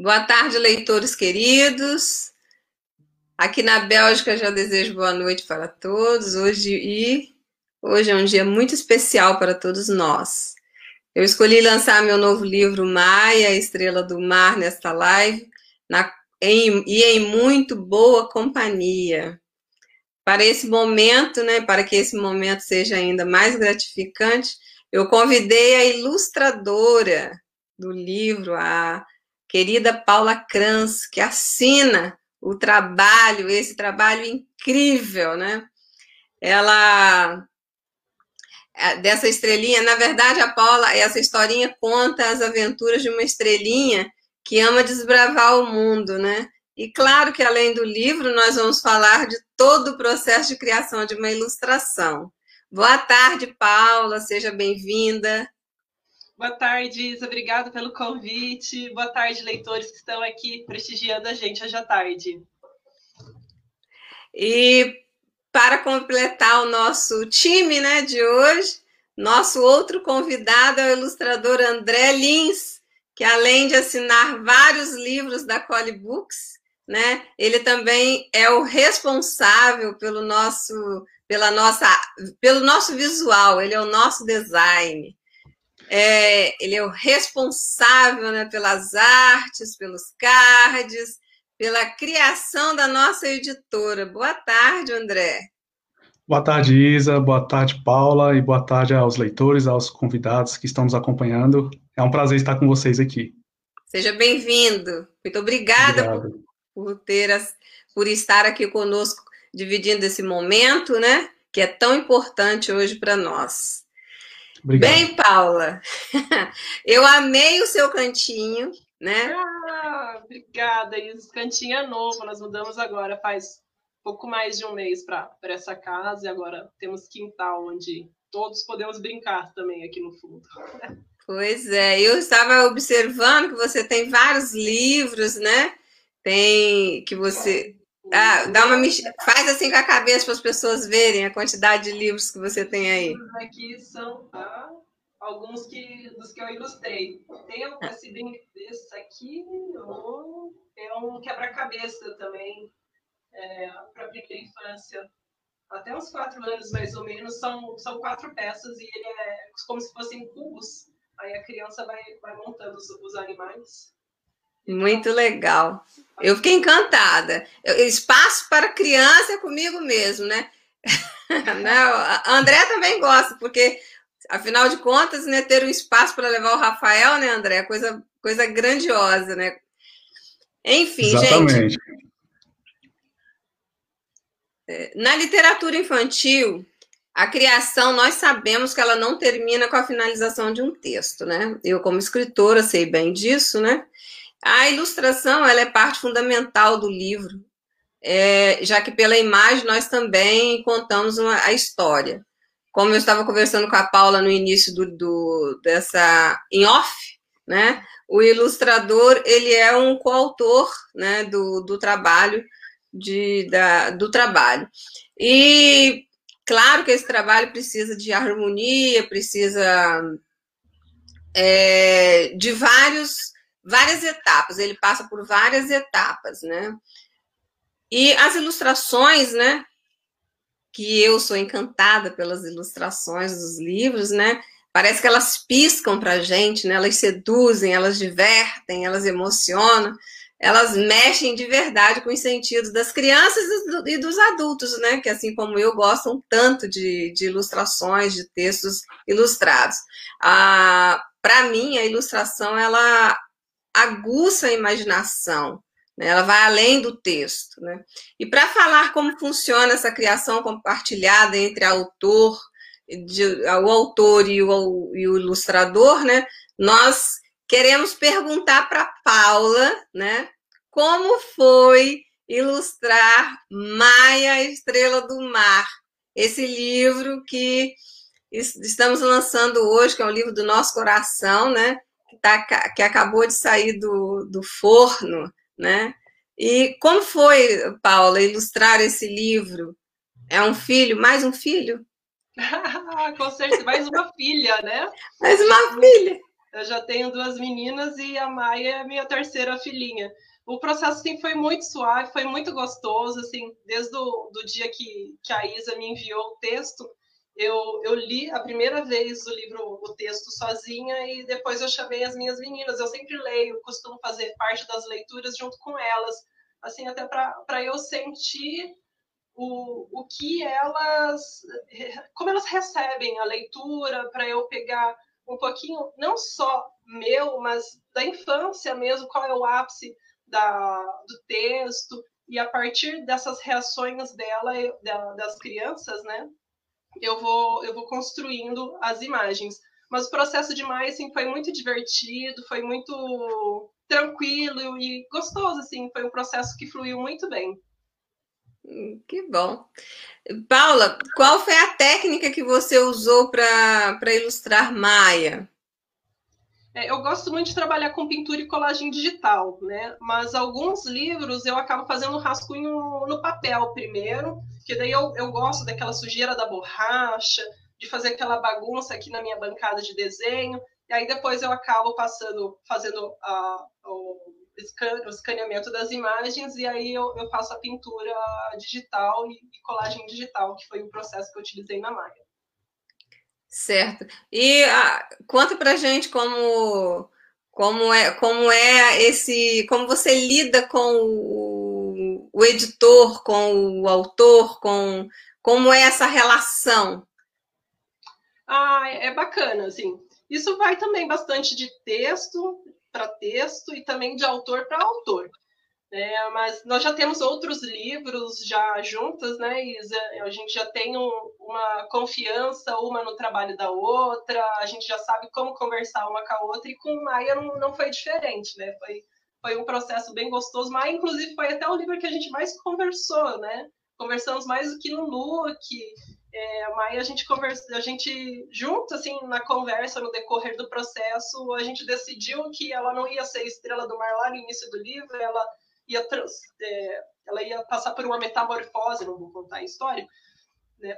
Boa tarde, leitores queridos. Aqui na Bélgica já desejo boa noite para todos. Hoje e hoje é um dia muito especial para todos nós. Eu escolhi lançar meu novo livro Maia, Estrela do Mar, nesta live, na, em, e em muito boa companhia. Para esse momento, né, para que esse momento seja ainda mais gratificante, eu convidei a ilustradora do livro, a querida Paula Kranz, que assina o trabalho, esse trabalho incrível, né? Ela é, dessa estrelinha, na verdade, a Paula, essa historinha conta as aventuras de uma estrelinha que ama desbravar o mundo, né? E claro que além do livro, nós vamos falar de todo o processo de criação de uma ilustração. Boa tarde, Paula, seja bem-vinda. Boa tarde, Isa. Obrigada pelo convite. Boa tarde, leitores que estão aqui prestigiando a gente hoje à tarde. E para completar o nosso time né, de hoje, nosso outro convidado é o ilustrador André Lins, que além de assinar vários livros da Cole Books, né, ele também é o responsável pelo nosso, pela nossa, pelo nosso visual, ele é o nosso design é, ele é o responsável né, pelas artes, pelos cards, pela criação da nossa editora. Boa tarde, André. Boa tarde, Isa. Boa tarde, Paula. E boa tarde aos leitores, aos convidados que estão nos acompanhando. É um prazer estar com vocês aqui. Seja bem-vindo. Muito obrigada por, por, ter as, por estar aqui conosco, dividindo esse momento, né? Que é tão importante hoje para nós. Obrigado. Bem, Paula, eu amei o seu cantinho, né? Ah, obrigada. E esse cantinho é novo, nós mudamos agora, faz pouco mais de um mês para essa casa, e agora temos quintal onde todos podemos brincar também aqui no fundo. Pois é, eu estava observando que você tem vários livros, né? Tem que você ah, dá uma faz assim com a cabeça para as pessoas verem a quantidade de livros que você tem aí. Aqui são ah, alguns que, dos que eu ilustrei. Tem esse bem desse aqui, é um quebra-cabeça também é, para a primeira infância. Até uns quatro anos, mais ou menos, são, são quatro peças e ele é como se fossem cubos. Aí a criança vai, vai montando os, os animais. Muito legal. Eu fiquei encantada. Espaço para criança é comigo mesmo, né? Não, a André também gosta, porque, afinal de contas, né, ter um espaço para levar o Rafael, né, André? Coisa, coisa grandiosa, né? Enfim, Exatamente. gente. É, na literatura infantil, a criação, nós sabemos que ela não termina com a finalização de um texto, né? Eu, como escritora, sei bem disso, né? A ilustração ela é parte fundamental do livro, é, já que pela imagem nós também contamos uma, a história. Como eu estava conversando com a Paula no início do, do, dessa em off, né? O ilustrador ele é um coautor, né, do, do trabalho de, da, do trabalho. E claro que esse trabalho precisa de harmonia, precisa é, de vários várias etapas, ele passa por várias etapas, né? E as ilustrações, né? Que eu sou encantada pelas ilustrações dos livros, né? Parece que elas piscam para a gente, né? Elas seduzem, elas divertem, elas emocionam, elas mexem de verdade com os sentidos das crianças e dos adultos, né? Que assim como eu gostam tanto de, de ilustrações, de textos ilustrados. Ah, para mim, a ilustração ela aguça a imaginação, né? ela vai além do texto. Né? E para falar como funciona essa criação compartilhada entre autor, de, o autor e o, e o ilustrador, né? nós queremos perguntar para Paula né? como foi ilustrar Maia, Estrela do Mar, esse livro que estamos lançando hoje, que é um livro do nosso coração, né? Tá, que acabou de sair do, do forno, né? E como foi, Paula, ilustrar esse livro? É um filho, mais um filho? Com certeza, mais uma filha, né? Mais uma filha. Eu já tenho duas meninas e a Maia é a minha terceira filhinha. O processo assim, foi muito suave, foi muito gostoso, assim, desde o do dia que, que a Isa me enviou o texto, eu, eu li a primeira vez o livro, o texto sozinha e depois eu chamei as minhas meninas. Eu sempre leio, costumo fazer parte das leituras junto com elas, assim, até para eu sentir o, o que elas, como elas recebem a leitura, para eu pegar um pouquinho, não só meu, mas da infância mesmo, qual é o ápice da, do texto, e a partir dessas reações dela, das crianças, né, eu vou, eu vou construindo as imagens. Mas o processo de mais assim, foi muito divertido, foi muito tranquilo e gostoso, assim, foi um processo que fluiu muito bem. Hum, que bom. Paula, qual foi a técnica que você usou para ilustrar Maia? É, eu gosto muito de trabalhar com pintura e colagem digital, né? Mas alguns livros eu acabo fazendo rascunho no papel primeiro, que daí eu, eu gosto daquela sujeira da borracha, de fazer aquela bagunça aqui na minha bancada de desenho, e aí depois eu acabo passando, fazendo a, o, o escaneamento das imagens, e aí eu, eu faço a pintura digital e, e colagem digital, que foi o processo que eu utilizei na Maia. Certo. E ah, conta pra gente como, como, é, como é esse. como você lida com o, o editor, com o autor, com como é essa relação. Ah, é, bacana, assim. Isso vai também bastante de texto para texto e também de autor para autor. É, mas nós já temos outros livros já juntas, né, Isa? A gente já tem um, uma confiança uma no trabalho da outra, a gente já sabe como conversar uma com a outra, e com Maia não, não foi diferente, né? Foi, foi um processo bem gostoso. Maia, inclusive, foi até o livro que a gente mais conversou, né? Conversamos mais do que no look. É, a Maia, a gente conversa, a gente junto, assim, na conversa, no decorrer do processo, a gente decidiu que ela não ia ser estrela do mar lá no início do livro, ela ia trans, é, ela ia passar por uma metamorfose, não vou contar a história, né?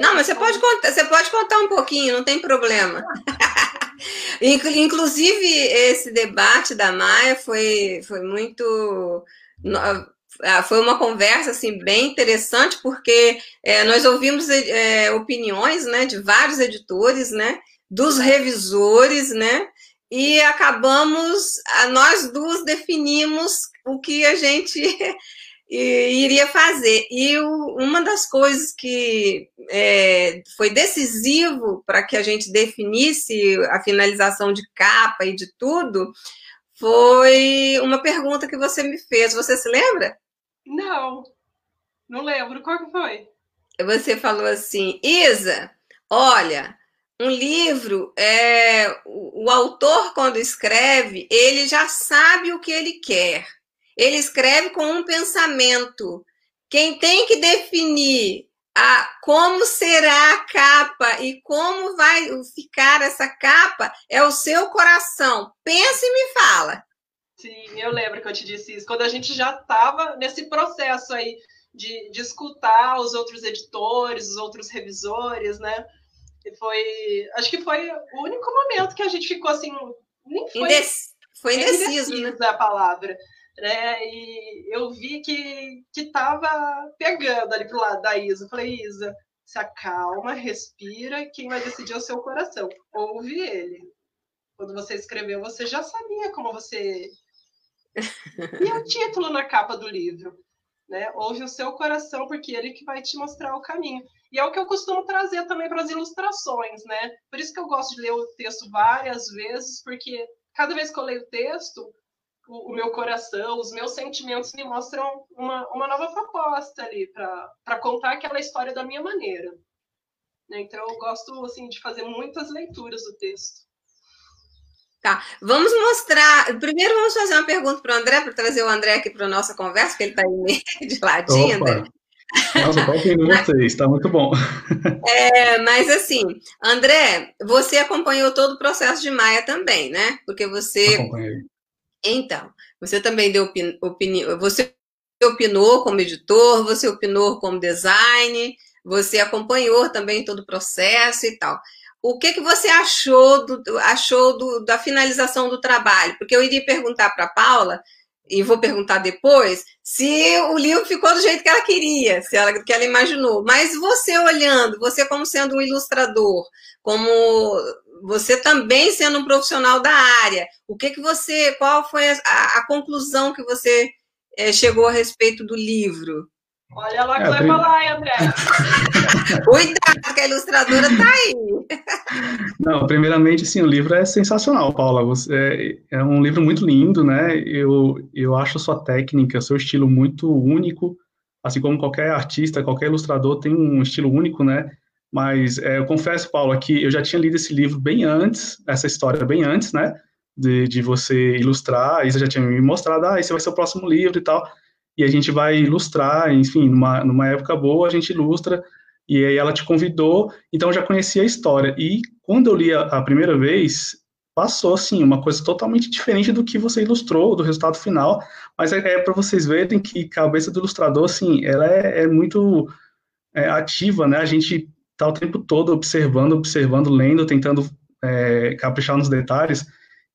não, mas você pode contar, você pode contar um pouquinho, não tem problema. Inclusive, esse debate da Maia foi, foi muito. Ah, foi uma conversa assim, bem interessante, porque é, nós ouvimos é, opiniões né, de vários editores, né, dos revisores, né, e acabamos, nós duas definimos o que a gente iria fazer. E uma das coisas que é, foi decisivo para que a gente definisse a finalização de capa e de tudo foi uma pergunta que você me fez. Você se lembra? Não, não lembro. Qual que foi? Você falou assim, Isa, olha, um livro, é, o, autor, quando escreve, ele já sabe o que ele quer. Ele escreve com um pensamento. Quem tem que definir a, como será a capa e como vai ficar essa capa é o seu coração. Pensa e me fala. Sim, eu lembro que eu te disse isso. Quando a gente já estava nesse processo aí de, de escutar os outros editores, os outros revisores, né? E foi. Acho que foi o único momento que a gente ficou assim. Nem foi. Indes, foi indeciso, né? a palavra. Né? E eu vi que, que tava pegando ali pro lado da Isa. Eu falei, Isa, se acalma, respira, quem vai decidir é o seu coração. Ouve ele. Quando você escreveu, você já sabia como você. E o título na capa do livro. Né? Ouve o seu coração, porque ele que vai te mostrar o caminho. E é o que eu costumo trazer também para as ilustrações, né? Por isso que eu gosto de ler o texto várias vezes, porque cada vez que eu leio o texto, o, o meu coração, os meus sentimentos me mostram uma, uma nova proposta ali para contar aquela história da minha maneira. Né? Então eu gosto assim de fazer muitas leituras do texto. Tá, vamos mostrar. Primeiro, vamos fazer uma pergunta para o André, para trazer o André aqui para a nossa conversa, que ele está aí de ladinho. Opa. André. Nossa, qual que vocês? Está muito bom. É, mas assim, André, você acompanhou todo o processo de Maia também, né? Porque você. Acompanhei. Então, você também deu opinião. Você opinou como editor, você opinou como design, você acompanhou também todo o processo e tal. O que, que você achou, do, achou do, da finalização do trabalho? Porque eu iria perguntar para a Paula, e vou perguntar depois, se o livro ficou do jeito que ela queria, se ela, que ela imaginou. Mas você olhando, você como sendo um ilustrador, como você também sendo um profissional da área, o que que você, qual foi a, a conclusão que você é, chegou a respeito do livro? Olha lá que é, vai falar, André. Cuidado, que a ilustradora está aí. Não, primeiramente, sim, o livro é sensacional, Paula. Você, é, é um livro muito lindo, né? Eu, eu acho sua técnica, seu estilo muito único. Assim como qualquer artista, qualquer ilustrador tem um estilo único, né? Mas é, eu confesso, Paula, que eu já tinha lido esse livro bem antes, essa história bem antes, né? De, de você ilustrar. Isa já tinha me mostrado, ah, esse vai ser o próximo livro e tal e a gente vai ilustrar, enfim, numa, numa época boa a gente ilustra, e aí ela te convidou, então eu já conhecia a história, e quando eu li a, a primeira vez, passou, assim, uma coisa totalmente diferente do que você ilustrou, do resultado final, mas é, é para vocês verem que a cabeça do ilustrador, assim, ela é, é muito é, ativa, né, a gente tá o tempo todo observando, observando, lendo, tentando é, caprichar nos detalhes,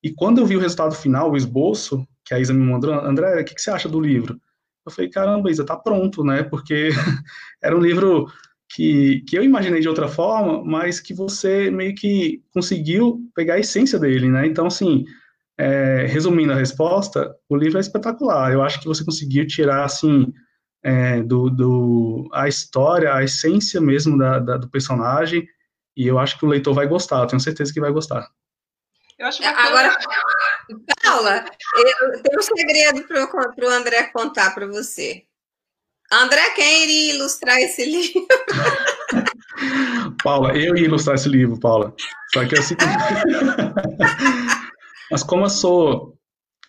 e quando eu vi o resultado final, o esboço, que a Isa me mandou, André, o que, que você acha do livro? Eu falei, caramba, Isa, tá pronto, né? Porque era um livro que, que eu imaginei de outra forma, mas que você meio que conseguiu pegar a essência dele, né? Então, assim, é, resumindo a resposta, o livro é espetacular. Eu acho que você conseguiu tirar, assim, é, do, do, a história, a essência mesmo da, da, do personagem, e eu acho que o leitor vai gostar, tenho certeza que vai gostar. Eu acho bacana. Agora, Paula, eu tenho um segredo para o André contar para você. André, quem iria ilustrar esse livro? Paula, eu ia ilustrar esse livro, Paula. Só que assim. Mas como eu sou.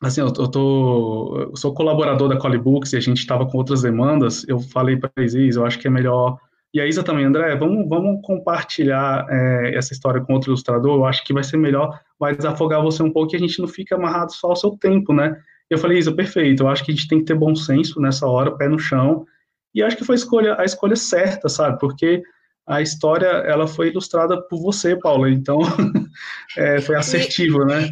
Assim, eu, eu, tô, eu sou colaborador da Colibooks e a gente estava com outras demandas, eu falei para a Isis, eu acho que é melhor e a Isa também, André, vamos, vamos compartilhar é, essa história com outro ilustrador, eu acho que vai ser melhor, vai desafogar você um pouco e a gente não fica amarrado só ao seu tempo, né? Eu falei, Isa, perfeito, eu acho que a gente tem que ter bom senso nessa hora, pé no chão, e acho que foi a escolha, a escolha certa, sabe? Porque a história, ela foi ilustrada por você, Paula, então é, foi assertivo, né?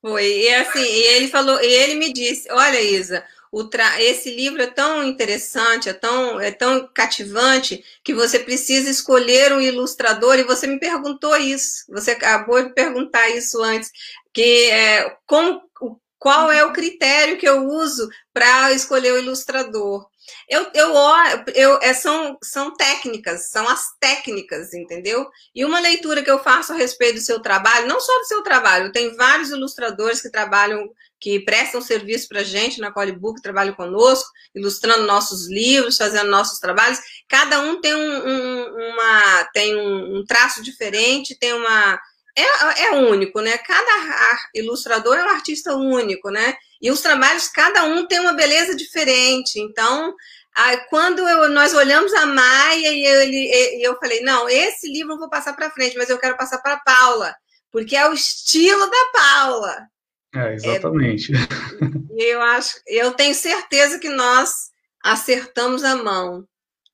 Foi, e assim, e ele falou, e ele me disse, olha, Isa, Tra... esse livro é tão interessante, é tão, é tão cativante, que você precisa escolher um ilustrador, e você me perguntou isso, você acabou de perguntar isso antes, que é, como, qual é o critério que eu uso para escolher o ilustrador. Eu, eu, eu, é, são, são técnicas, são as técnicas, entendeu? E uma leitura que eu faço a respeito do seu trabalho, não só do seu trabalho, tem vários ilustradores que trabalham que prestam serviço para a gente na Colebook, trabalham conosco, ilustrando nossos livros, fazendo nossos trabalhos. Cada um tem um, um uma, tem um, um, traço diferente, tem uma. É, é único, né? Cada ilustrador é um artista único, né? E os trabalhos, cada um tem uma beleza diferente. Então, aí, quando eu, nós olhamos a Maia e eu, ele, e eu falei, não, esse livro eu vou passar para frente, mas eu quero passar para Paula, porque é o estilo da Paula. É, exatamente. É, eu acho, eu tenho certeza que nós acertamos a mão.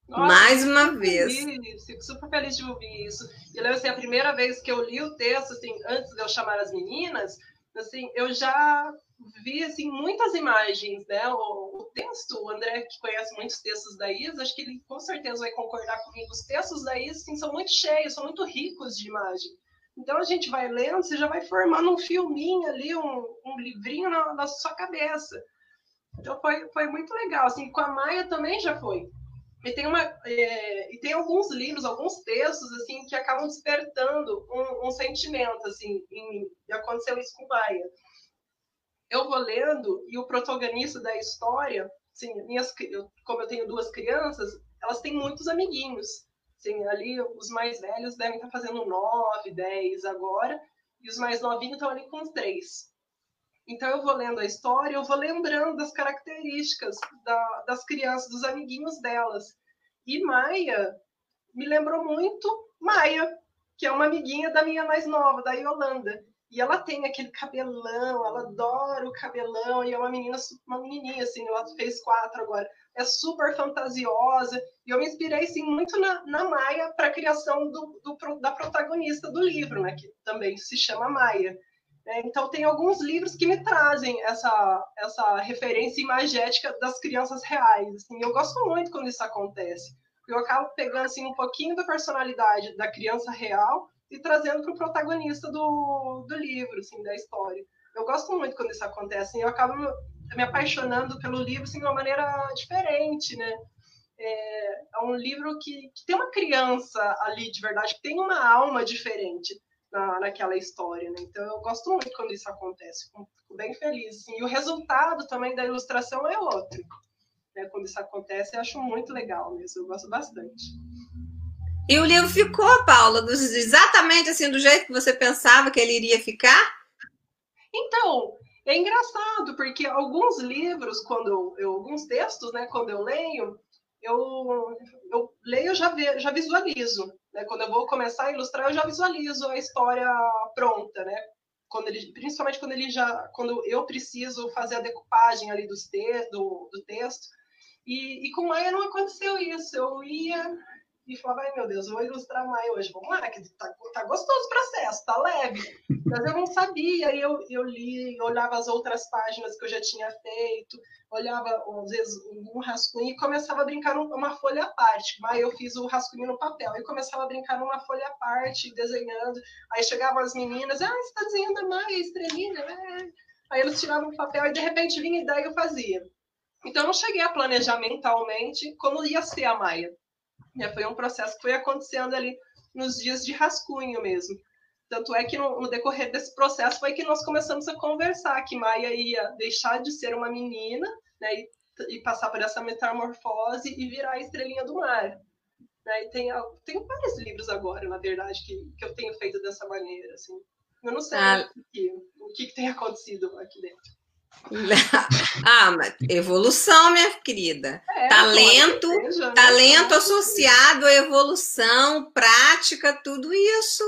Nossa, mais uma vez. Feliz, fico super feliz de ouvir isso. E lembro assim, a primeira vez que eu li o texto, assim, antes de eu chamar as meninas, assim, eu já vi assim muitas imagens, né? O, o, texto, o André que conhece muitos textos da Isa, acho que ele com certeza vai concordar comigo. Os textos da Isa assim, são muito cheios, são muito ricos de imagem. Então a gente vai lendo, você já vai formando um filminho ali, um, um livrinho na, na, sua cabeça. Então foi, foi muito legal. Assim, com a Maia também já foi. E tem, uma, é, e tem alguns livros, alguns textos assim que acabam despertando um, um sentimento assim. Em, e aconteceu isso com Maia. Eu vou lendo e o protagonista da história, assim, minhas, como eu tenho duas crianças, elas têm muitos amiguinhos. Sim, ali os mais velhos devem estar fazendo 9, 10 agora, e os mais novinhos estão ali com 3. Então eu vou lendo a história, eu vou lembrando das características da, das crianças, dos amiguinhos delas. E Maia me lembrou muito Maia, que é uma amiguinha da minha mais nova, da Yolanda. E ela tem aquele cabelão, ela adora o cabelão, e é uma menina, uma menininha, assim, ela fez quatro agora. É super fantasiosa, e eu me inspirei, sim, muito na, na Maia para a criação do, do, da protagonista do livro, né, que também se chama Maia. É, então, tem alguns livros que me trazem essa, essa referência imagética das crianças reais. Assim, eu gosto muito quando isso acontece. Eu acabo pegando assim, um pouquinho da personalidade da criança real e trazendo para o protagonista do, do livro, assim, da história. Eu gosto muito quando isso acontece. Eu acabo me apaixonando pelo livro assim, de uma maneira diferente, né? É, é um livro que, que, tem uma criança ali de verdade, que tem uma alma diferente na, naquela história, né? Então eu gosto muito quando isso acontece, fico, fico bem feliz. Assim. E o resultado também da ilustração é outro. Né? Quando isso acontece, eu acho muito legal mesmo, eu gosto bastante. E o livro ficou, Paula, exatamente assim, do jeito que você pensava que ele iria ficar? Então, é engraçado, porque alguns livros, quando eu, alguns textos, né, quando eu leio, eu, eu leio, já, ve, já visualizo. Né? Quando eu vou começar a ilustrar, eu já visualizo a história pronta, né? Quando ele, principalmente quando ele já, quando eu preciso fazer a decupagem ali dos te, do, do texto. E, e com Maia não aconteceu isso. Eu ia, e falava, ai meu Deus, vou ilustrar mais hoje, vamos lá, que tá, tá gostoso o processo, tá leve. Mas eu não sabia, aí eu, eu li, olhava as outras páginas que eu já tinha feito, olhava, às vezes, um rascunho e começava a brincar numa folha à parte. Mas eu fiz o rascunho no papel, e começava a brincar numa folha à parte, desenhando. Aí chegavam as meninas, ah, você tá desenhando a Maia, estrelinha, né? Aí eles tiravam o papel e de repente vinha a ideia e eu fazia. Então eu não cheguei a planejar mentalmente como ia ser a Maia. É, foi um processo que foi acontecendo ali nos dias de rascunho mesmo. Tanto é que no, no, decorrer desse processo foi que nós começamos a conversar que Maia ia deixar de ser uma menina né, e, e passar por essa metamorfose e virar a estrelinha do mar. Né? E tem, tem vários livros agora, na verdade, que, que eu tenho feito dessa maneira. Assim. Eu não sei ah. o, que, o que tem acontecido aqui dentro. Ah, mas evolução, minha querida. É, talento, seja, né? talento associado à evolução, prática, tudo isso.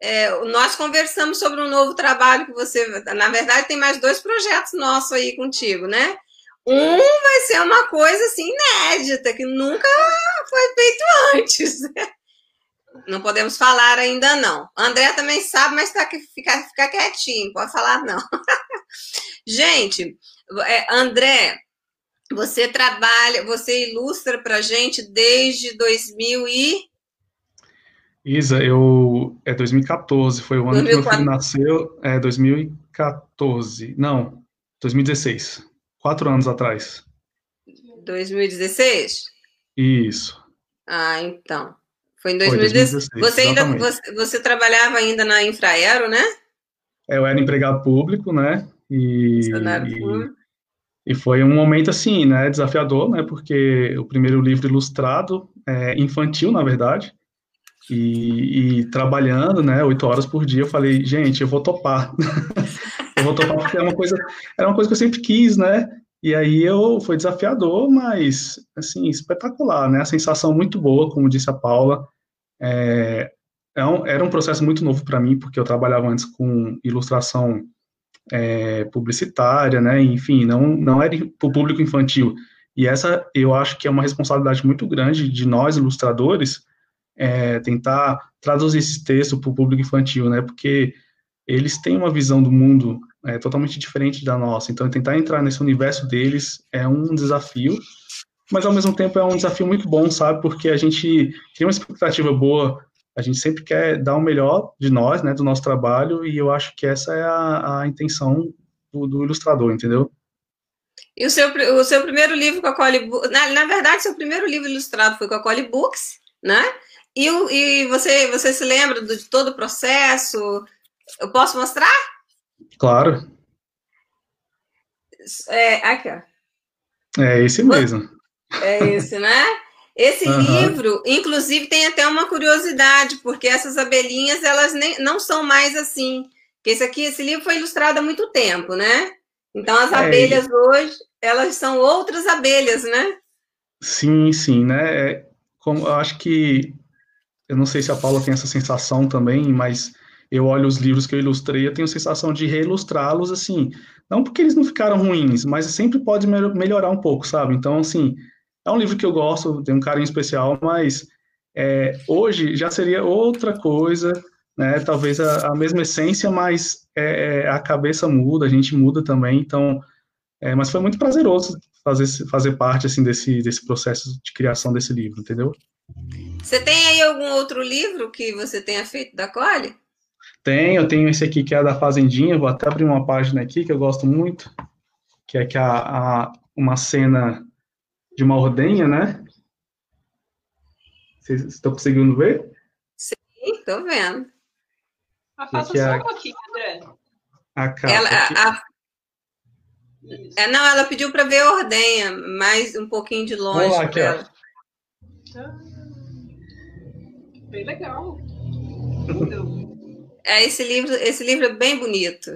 É, nós conversamos sobre um novo trabalho que você. Na verdade, tem mais dois projetos nossos aí contigo, né? Um vai ser uma coisa assim inédita, que nunca foi feito antes. Não podemos falar ainda não. André também sabe, mas tá que ficar fica quietinho, pode falar não. gente, é, André, você trabalha, você ilustra para gente desde 2000 e Isa, eu é 2014, foi o ano 2004. que meu filho nasceu, é 2014, não, 2016, quatro anos atrás. 2016? Isso. Ah, então. Foi em 2016. você ainda você, você, trabalhava ainda na Infraero, né? É, eu era empregado público, né? E, e, e, foi um momento assim, né, desafiador, né? Porque o primeiro livro ilustrado, é, infantil, na verdade, e, e, trabalhando, né, oito horas por dia, eu falei, gente, eu vou topar. eu vou topar porque é uma coisa, era uma coisa que eu sempre quis, né? E aí eu foi desafiador, mas assim espetacular, né? A sensação muito boa, como disse a Paula, é, é era um processo muito novo para mim, porque eu trabalhava antes com ilustração é, publicitária, né? Enfim, não, não era para o público infantil. E essa eu acho que é uma responsabilidade muito grande de nós, ilustradores, é, tentar traduzir esse texto para o público infantil, né? Porque eles têm uma visão do mundo é, totalmente diferente da nossa. Então, tentar entrar nesse universo deles é um desafio mas ao mesmo tempo é um desafio muito bom, sabe? Porque a gente tem uma expectativa boa, a gente sempre quer dar o melhor de nós, né, do nosso trabalho, e eu acho que essa é a, a intenção do, do, ilustrador, entendeu? E o seu, o seu primeiro livro com a Cole na, na verdade, seu primeiro livro ilustrado foi com a Cole Books, né? E, e você, você se lembra de todo o processo? Eu posso mostrar? Claro. É, aqui, ó. É esse mesmo. É esse, né? Esse uhum. livro, inclusive, tem até uma curiosidade, porque essas abelhinhas, elas nem, não são mais assim. Porque esse aqui, esse livro foi ilustrado há muito tempo, né? Então, as é, abelhas hoje, elas são outras abelhas, né? Sim, sim, né? É, como, eu acho que, eu não sei se a Paula tem essa sensação também, mas eu olho os livros que eu ilustrei, eu tenho a sensação de reilustrá-los, assim, não porque eles não ficaram ruins, mas sempre pode melhorar um pouco, sabe? Então, assim, é um livro que eu gosto, tem um carinho especial, mas é, hoje já seria outra coisa, né? Talvez a, a mesma essência, mas é, é, a cabeça muda, a gente muda também, então... É, mas foi muito prazeroso fazer, fazer parte, assim, desse, desse processo de criação desse livro, entendeu? Você tem aí algum outro livro que você tenha feito da Cole? Tenho, eu tenho esse aqui que é da Fazendinha, vou até abrir uma página aqui que eu gosto muito, que é que a, a uma cena de uma ordenha, né? Vocês estão conseguindo ver? Sim, estou vendo. Ah, faça só um pouquinho, André. A capa ela, a, é, não, ela pediu para ver a ordenha, mais um pouquinho de longe. Vamos lá, aqui, ela. Ah, bem legal. É, esse livro, esse livro é bem bonito.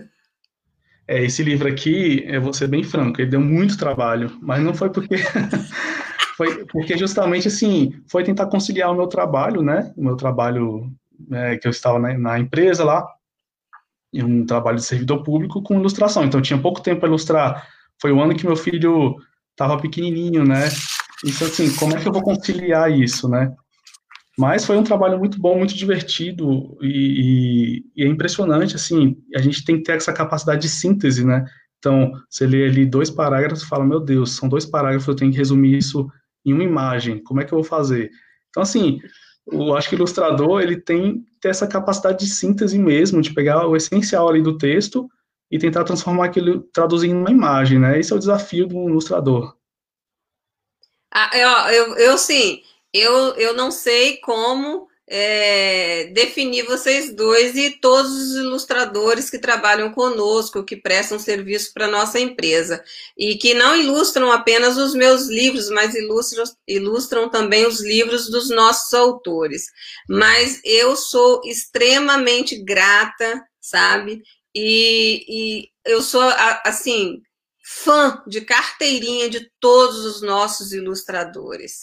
É, esse livro aqui, eu vou ser bem franco, ele deu muito trabalho, mas não foi porque foi porque justamente assim, foi tentar conciliar o meu trabalho, né? O meu trabalho é, que eu estava na, na empresa lá, um trabalho de servidor público com ilustração. Então, tinha pouco tempo para ilustrar. Foi o ano que meu filho estava pequenininho, né? Então, assim, como é que eu vou conciliar isso, né? Mas foi um trabalho muito bom, muito divertido e, e, e, é impressionante, assim, a gente tem que ter essa capacidade de síntese, né? Então, você lê ali dois parágrafos e fala, meu Deus, são dois parágrafos, eu tenho que resumir isso em uma imagem, como é que eu vou fazer? Então, assim, eu acho que o ilustrador, ele tem que ter essa capacidade de síntese mesmo, de pegar o essencial ali do texto e tentar transformar aquilo, traduzir em uma imagem, né? Esse é o desafio do ilustrador. Ah, eu, eu, eu sim, eu, eu não sei como é, definir vocês dois e todos os ilustradores que trabalham conosco, que prestam serviço para nossa empresa e que não ilustram apenas os meus livros, mas ilustram, ilustram também os livros dos nossos autores. Mas eu sou extremamente grata, sabe? E, e eu sou assim fã de carteirinha de todos os nossos ilustradores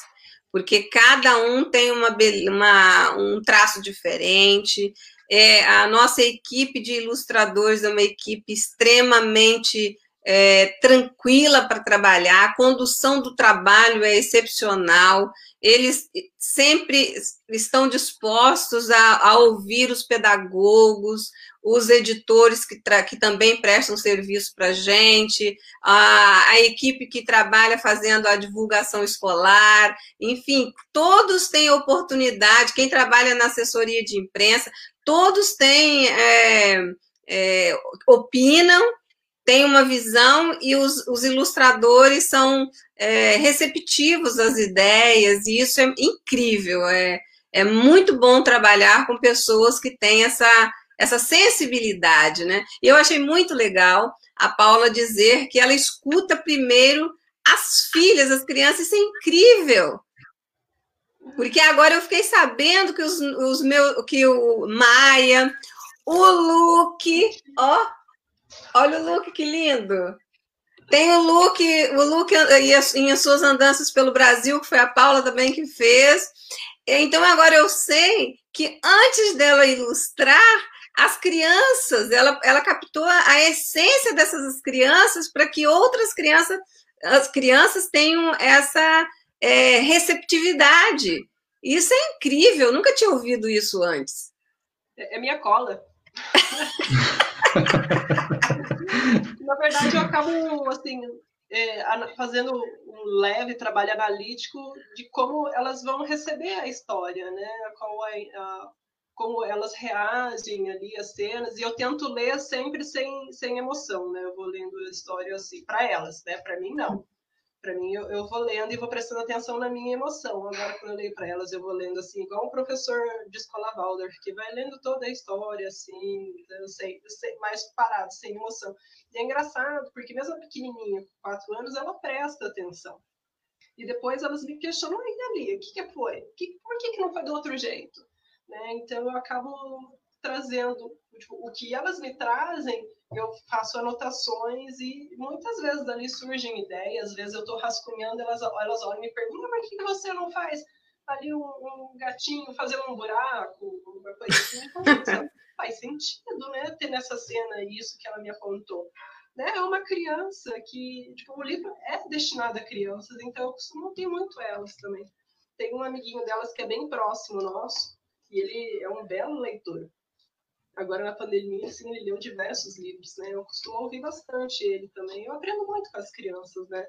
porque cada um tem uma, uma um traço diferente. É, a nossa equipe de ilustradores é uma equipe extremamente é, tranquila para trabalhar, a condução do trabalho é excepcional, eles sempre estão dispostos a, a ouvir os pedagogos, os editores que, que também prestam serviço para a gente, a equipe que trabalha fazendo a divulgação escolar, enfim, todos têm oportunidade, quem trabalha na assessoria de imprensa, todos têm, é, é, opinam, têm uma visão e os, os ilustradores são é, receptivos às ideias, e isso é incrível, é, é muito bom trabalhar com pessoas que têm essa essa sensibilidade, né? Eu achei muito legal a Paula dizer que ela escuta primeiro as filhas, as crianças, isso é incrível. Porque agora eu fiquei sabendo que os, os meus, que o Maia, o Luke, ó, olha o Luke que lindo. Tem o Luke, o Luke em suas andanças pelo Brasil, que foi a Paula também que fez. Então agora eu sei que antes dela ilustrar, as crianças, ela, ela captou a essência dessas crianças para que outras crianças, as crianças tenham essa é, receptividade. Isso é incrível, nunca tinha ouvido isso antes. É, é minha cola. Na verdade, eu acabo assim, é, fazendo um leve trabalho analítico de como elas vão receber a história, né? Qual a, a como elas reagem ali às cenas, e eu tento ler sempre sem, sem emoção, né? Eu vou lendo a história assim, para elas, né? Para mim, não. Para mim, eu, eu vou lendo e vou prestando atenção na minha emoção. Agora, quando eu leio para elas, eu vou lendo assim, igual um professor de escola Waldorf, que vai lendo toda a história, assim, eu sei, eu sei, mais parado, sem emoção. E é engraçado, porque mesmo a pequenininha, com quatro anos, ela presta atenção. E depois elas me questionam, e ali, o que, que foi? Que, por que, que não foi do outro jeito? Né? Então, eu acabo trazendo tipo, o que elas me trazem, eu faço anotações e muitas vezes dali surgem ideias, às vezes eu estou rascunhando, elas, elas olham e me perguntam, mas por que você não faz ali um, um gatinho fazendo um buraco, uma coisa assim? Então, faz sentido, né? Ter nessa cena isso que ela me apontou. Né? É uma criança que, tipo, o livro é destinado a crianças, então eu costumo ter muito elas também. Tem um amiguinho delas que é bem próximo nosso, e ele é um belo leitor. Agora, na pandemia, assim, ele leu diversos livros, né? Eu costumo ouvir bastante ele também. Eu aprendo muito com as crianças, né?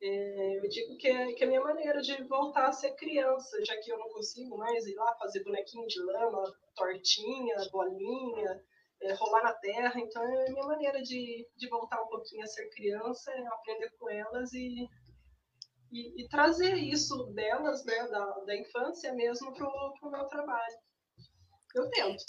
É, eu digo que é, que é a minha maneira de voltar a ser criança, já que eu não consigo mais ir lá fazer bonequinho de lama, tortinha, bolinha, é, rolar na terra. Então, é a minha maneira de, de voltar um pouquinho a ser criança, é aprender com elas e, e, e trazer isso delas, né, da, da infância mesmo, para o meu trabalho. Eu tento.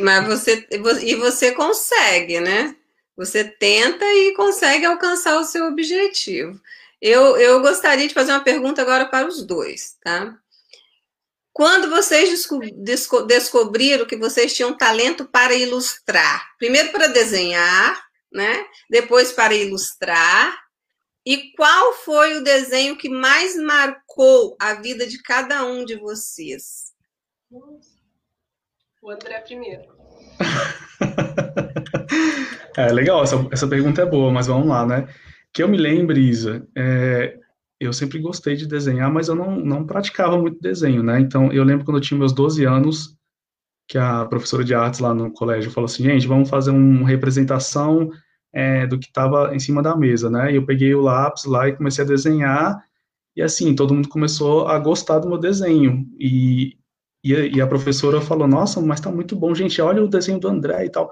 Mas você, e você consegue, né? Você tenta e consegue alcançar o seu objetivo. Eu, eu gostaria de fazer uma pergunta agora para os dois, tá? Quando vocês desco desco descobriram que vocês tinham talento para ilustrar, primeiro para desenhar, né? Depois para ilustrar, e qual foi o desenho que mais marcou a vida de cada um de vocês? O André primeiro. é legal, essa, essa pergunta é boa, mas vamos lá, né? Que eu me lembre, Isa, é, eu sempre gostei de desenhar, mas eu não, não praticava muito desenho, né? Então, eu lembro quando eu tinha meus 12 anos, que a professora de artes lá no colégio falou assim, gente, vamos fazer uma representação é, do que estava em cima da mesa, né? E eu peguei o lápis lá e comecei a desenhar, e assim, todo mundo começou a gostar do meu desenho, e, e, a, e a professora falou, nossa, mas tá muito bom, gente, olha o desenho do André e tal.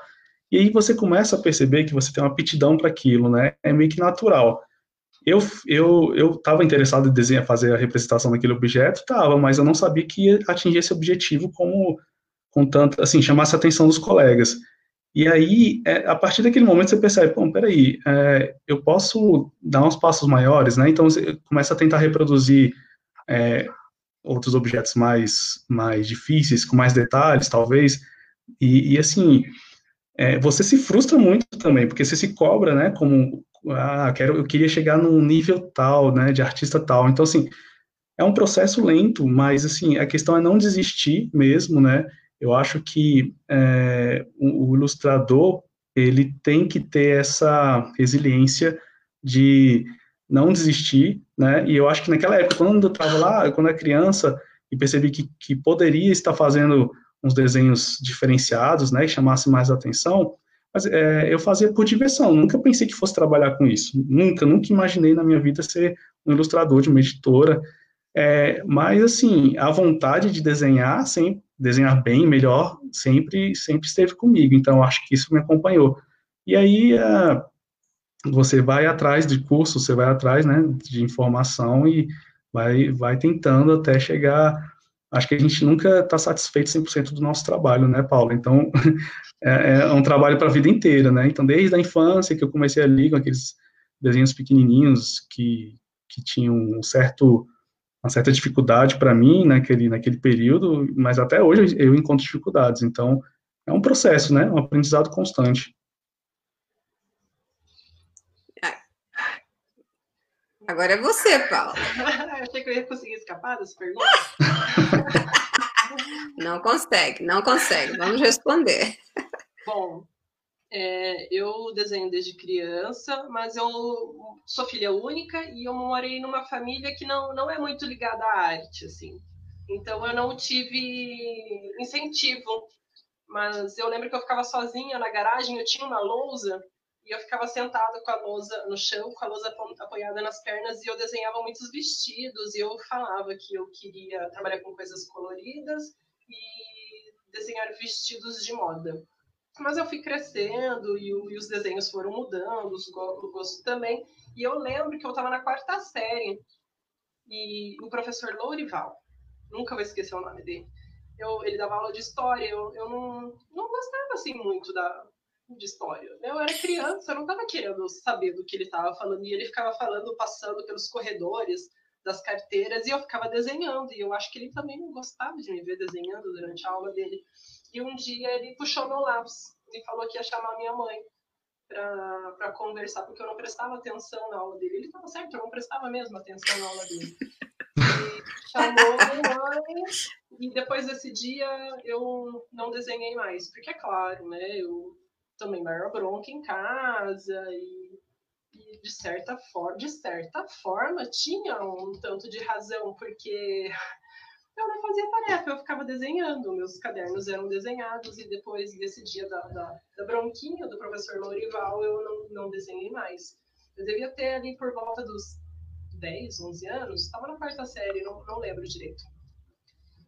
E aí você começa a perceber que você tem uma aptidão para aquilo, né? É meio que natural. Eu eu eu estava interessado em desenhar, fazer a representação daquele objeto, estava, mas eu não sabia que ia atingir esse objetivo como com tanto, assim, chamasse a atenção dos colegas. E aí, é, a partir daquele momento, você percebe, bom, peraí, é, eu posso dar uns passos maiores, né? Então, você começa a tentar reproduzir é, outros objetos mais, mais difíceis, com mais detalhes, talvez. E, e assim, é, você se frustra muito também, porque você se cobra, né, como, ah, quero, eu queria chegar num nível tal, né, de artista tal. Então, assim, é um processo lento, mas, assim, a questão é não desistir mesmo, né. Eu acho que é, o, o ilustrador, ele tem que ter essa resiliência de não desistir, né? E eu acho que naquela época, quando eu estava lá, quando eu era criança, e percebi que, que poderia estar fazendo uns desenhos diferenciados, né, que chamasse mais atenção, mas é, eu fazia por diversão, nunca pensei que fosse trabalhar com isso, nunca, nunca imaginei na minha vida ser um ilustrador de uma editora, é, mas assim, a vontade de desenhar, sempre, desenhar bem, melhor, sempre, sempre esteve comigo, então acho que isso me acompanhou. E aí, uh, você vai atrás de curso, você vai atrás, né, de informação e vai, vai tentando até chegar. Acho que a gente nunca está satisfeito 100% do nosso trabalho, né, Paulo? Então, é, é um trabalho para a vida inteira, né? Então, desde a infância que eu comecei ali com aqueles desenhos pequenininhos que, que tinham um certo, uma certa dificuldade para mim naquele, naquele período, mas até hoje eu encontro dificuldades. Então, é um processo, né? Um aprendizado constante. Agora é você, Paulo. eu achei que eu ia conseguir escapar dessa pergunta. não consegue, não consegue. Vamos responder. Bom, é, eu desenho desde criança, mas eu sou filha única e eu morei numa família que não, não é muito ligada à arte, assim. Então eu não tive incentivo. Mas eu lembro que eu ficava sozinha na garagem, eu tinha uma lousa e eu ficava sentada com a lousa no chão, com a lousa apoiada nas pernas, e eu desenhava muitos vestidos, e eu falava que eu queria trabalhar com coisas coloridas e desenhar vestidos de moda. Mas eu fui crescendo e, e os desenhos foram mudando, os go o gosto também. E eu lembro que eu estava na quarta série e o professor Lourival, nunca vou esquecer o nome dele, eu, ele dava aula de história, eu, eu não, não gostava assim muito da, de história. Eu era criança, eu não estava querendo saber do que ele estava falando, e ele ficava falando, passando pelos corredores das carteiras, e eu ficava desenhando, e eu acho que ele também não gostava de me ver desenhando durante a aula dele. E um dia ele puxou meu lápis e falou que ia chamar minha mãe para conversar, porque eu não prestava atenção na aula dele. Ele estava certo, eu não prestava mesmo atenção na aula dele. E chamou minha mãe, e depois desse dia eu não desenhei mais, porque é claro, né? Eu tomei maior bronca em casa e, e, de certa forma, de certa forma, tinha um tanto de razão, porque eu não fazia tarefa, eu ficava desenhando, meus cadernos eram desenhados e depois desse dia da, da, da bronquinha do professor Lourival eu não, não desenhei mais. Eu devia ter ali por volta dos 10, 11 anos, estava na quarta série, não, não lembro direito.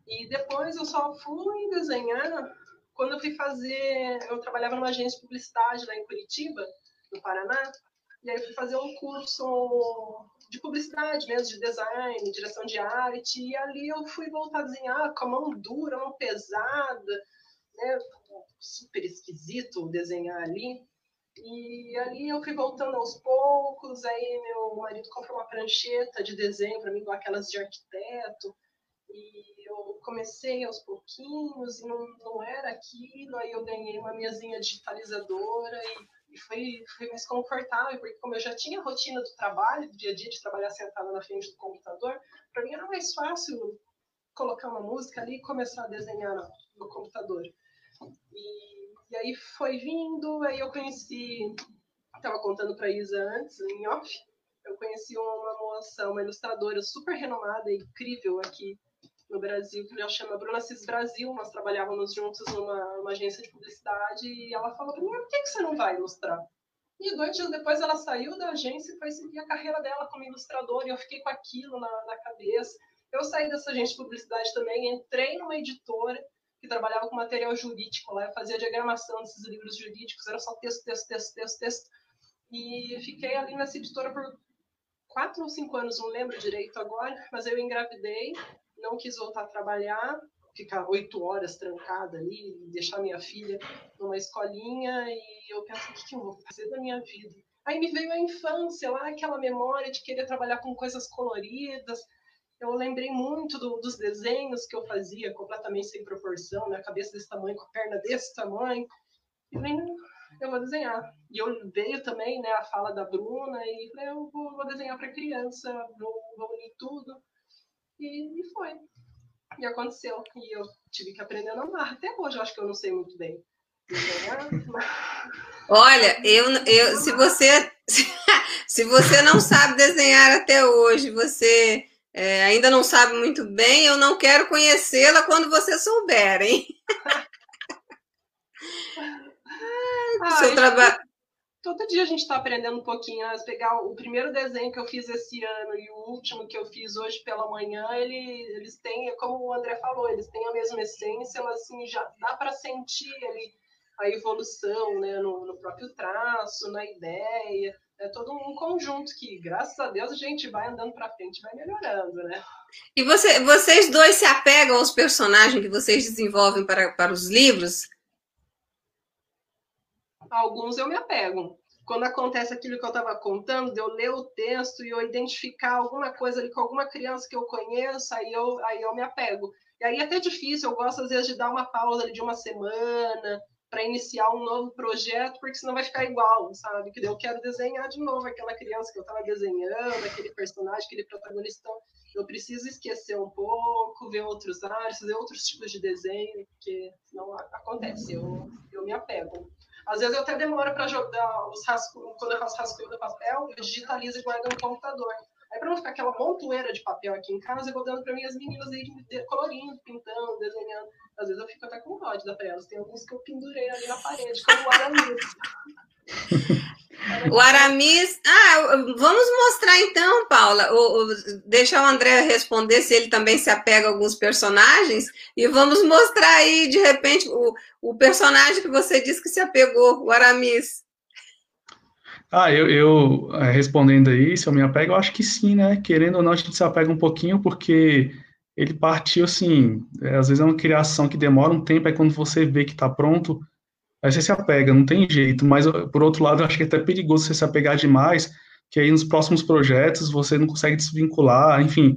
E depois eu só fui desenhar quando eu fui fazer. Eu trabalhava numa agência de publicidade lá em Curitiba, no Paraná, e aí eu fui fazer um curso de publicidade mesmo, de design, direção de arte, e ali eu fui voltar a desenhar com a mão dura, mão pesada, né? super esquisito desenhar ali. E ali eu fui voltando aos poucos, aí meu marido comprou uma prancheta de desenho para mim, igual aquelas de arquiteto, e eu comecei aos pouquinhos, e não, não era aquilo, aí eu ganhei uma mesinha digitalizadora, e, e foi, foi mais confortável, porque como eu já tinha a rotina do trabalho, do dia a dia de trabalhar sentada na frente do computador, para mim era mais fácil colocar uma música ali e começar a desenhar no, computador. E e aí foi vindo, aí eu conheci, estava contando para Isa antes, em off, eu conheci uma moça, uma ilustradora super renomada incrível aqui no Brasil, que ela chama Bruna Cis Brasil. Nós trabalhávamos juntos numa, numa agência de publicidade e ela falou para mim: por que, que você não vai ilustrar? E dois dias depois ela saiu da agência e foi seguir a carreira dela como ilustradora e eu fiquei com aquilo na, na cabeça. Eu saí dessa agência de publicidade também, entrei numa editora que trabalhava com material jurídico lá, eu fazia diagramação desses livros jurídicos, era só texto, texto, texto, texto, texto. E fiquei ali nessa editora por quatro ou cinco anos, não lembro direito agora, mas eu engravidei, não quis voltar a trabalhar, ficar oito horas trancada ali, deixar minha filha numa escolinha, e eu pensei, o que eu vou fazer da minha vida? Aí me veio a infância, lá aquela memória de querer trabalhar com coisas coloridas, eu lembrei muito do, dos desenhos que eu fazia, completamente sem proporção, minha cabeça desse tamanho, com a perna desse tamanho. E falei, eu vou desenhar. E eu veio também né, a fala da Bruna, e falei, eu vou, vou desenhar para criança, vou, vou unir tudo. E, e, foi. E aconteceu. E eu tive que aprender na marra. Até hoje eu acho que eu não sei muito bem desenhar. Olha, eu, eu, se você se você não sabe desenhar até hoje, você é, ainda não sabe muito bem, eu não quero conhecê-la quando você souber, hein? ah, seu trabalho. Todo dia a gente está aprendendo um pouquinho. Né? Pegar o primeiro desenho que eu fiz esse ano e o último que eu fiz hoje pela manhã, ele, eles têm, como o André falou, eles têm a mesma essência, mas assim, já dá para sentir ali a evolução né, no, no próprio traço, na ideia é todo um conjunto que, graças a Deus, a gente vai andando para frente, vai melhorando, né? E você, vocês dois se apegam aos personagens que vocês desenvolvem para, para os livros? Alguns eu me apego. Quando acontece aquilo que eu estava contando, de eu ler o texto e eu identificar alguma coisa ali com alguma criança que eu conheço, aí eu, aí eu me apego. E aí é até difícil, eu gosto às vezes de dar uma pausa de uma semana, para iniciar um novo projeto, porque senão vai ficar igual, sabe? Que eu quero desenhar de novo aquela criança que eu estava desenhando, aquele personagem, aquele protagonista. Então, eu preciso esquecer um pouco, ver outros ares, ver outros tipos de desenho, porque senão acontece, eu, eu me apego. Às vezes eu até demoro para jogar os rascunhos, quando eu faço rascunho do papel, eu digitalizo e guardo no computador. Aí, para não ficar aquela montoeira de papel aqui em casa, eu vou dando para minhas meninas aí colorindo, pintando, desenhando. Às vezes eu fico até com ódio da pra elas. Tem alguns que eu pendurei ali na parede, como o Aramis. O Aramis. Ah, vamos mostrar então, Paula. O, o, deixa o André responder se ele também se apega a alguns personagens. E vamos mostrar aí, de repente, o, o personagem que você disse que se apegou, o Aramis. Ah, eu, eu eh, respondendo aí, se eu me apego, eu acho que sim, né? Querendo ou não, a gente se apega um pouquinho, porque ele partiu assim, é, às vezes é uma criação que demora um tempo, aí quando você vê que está pronto, aí você se apega, não tem jeito, mas por outro lado, eu acho que é até perigoso você se apegar demais, que aí nos próximos projetos você não consegue desvincular, enfim,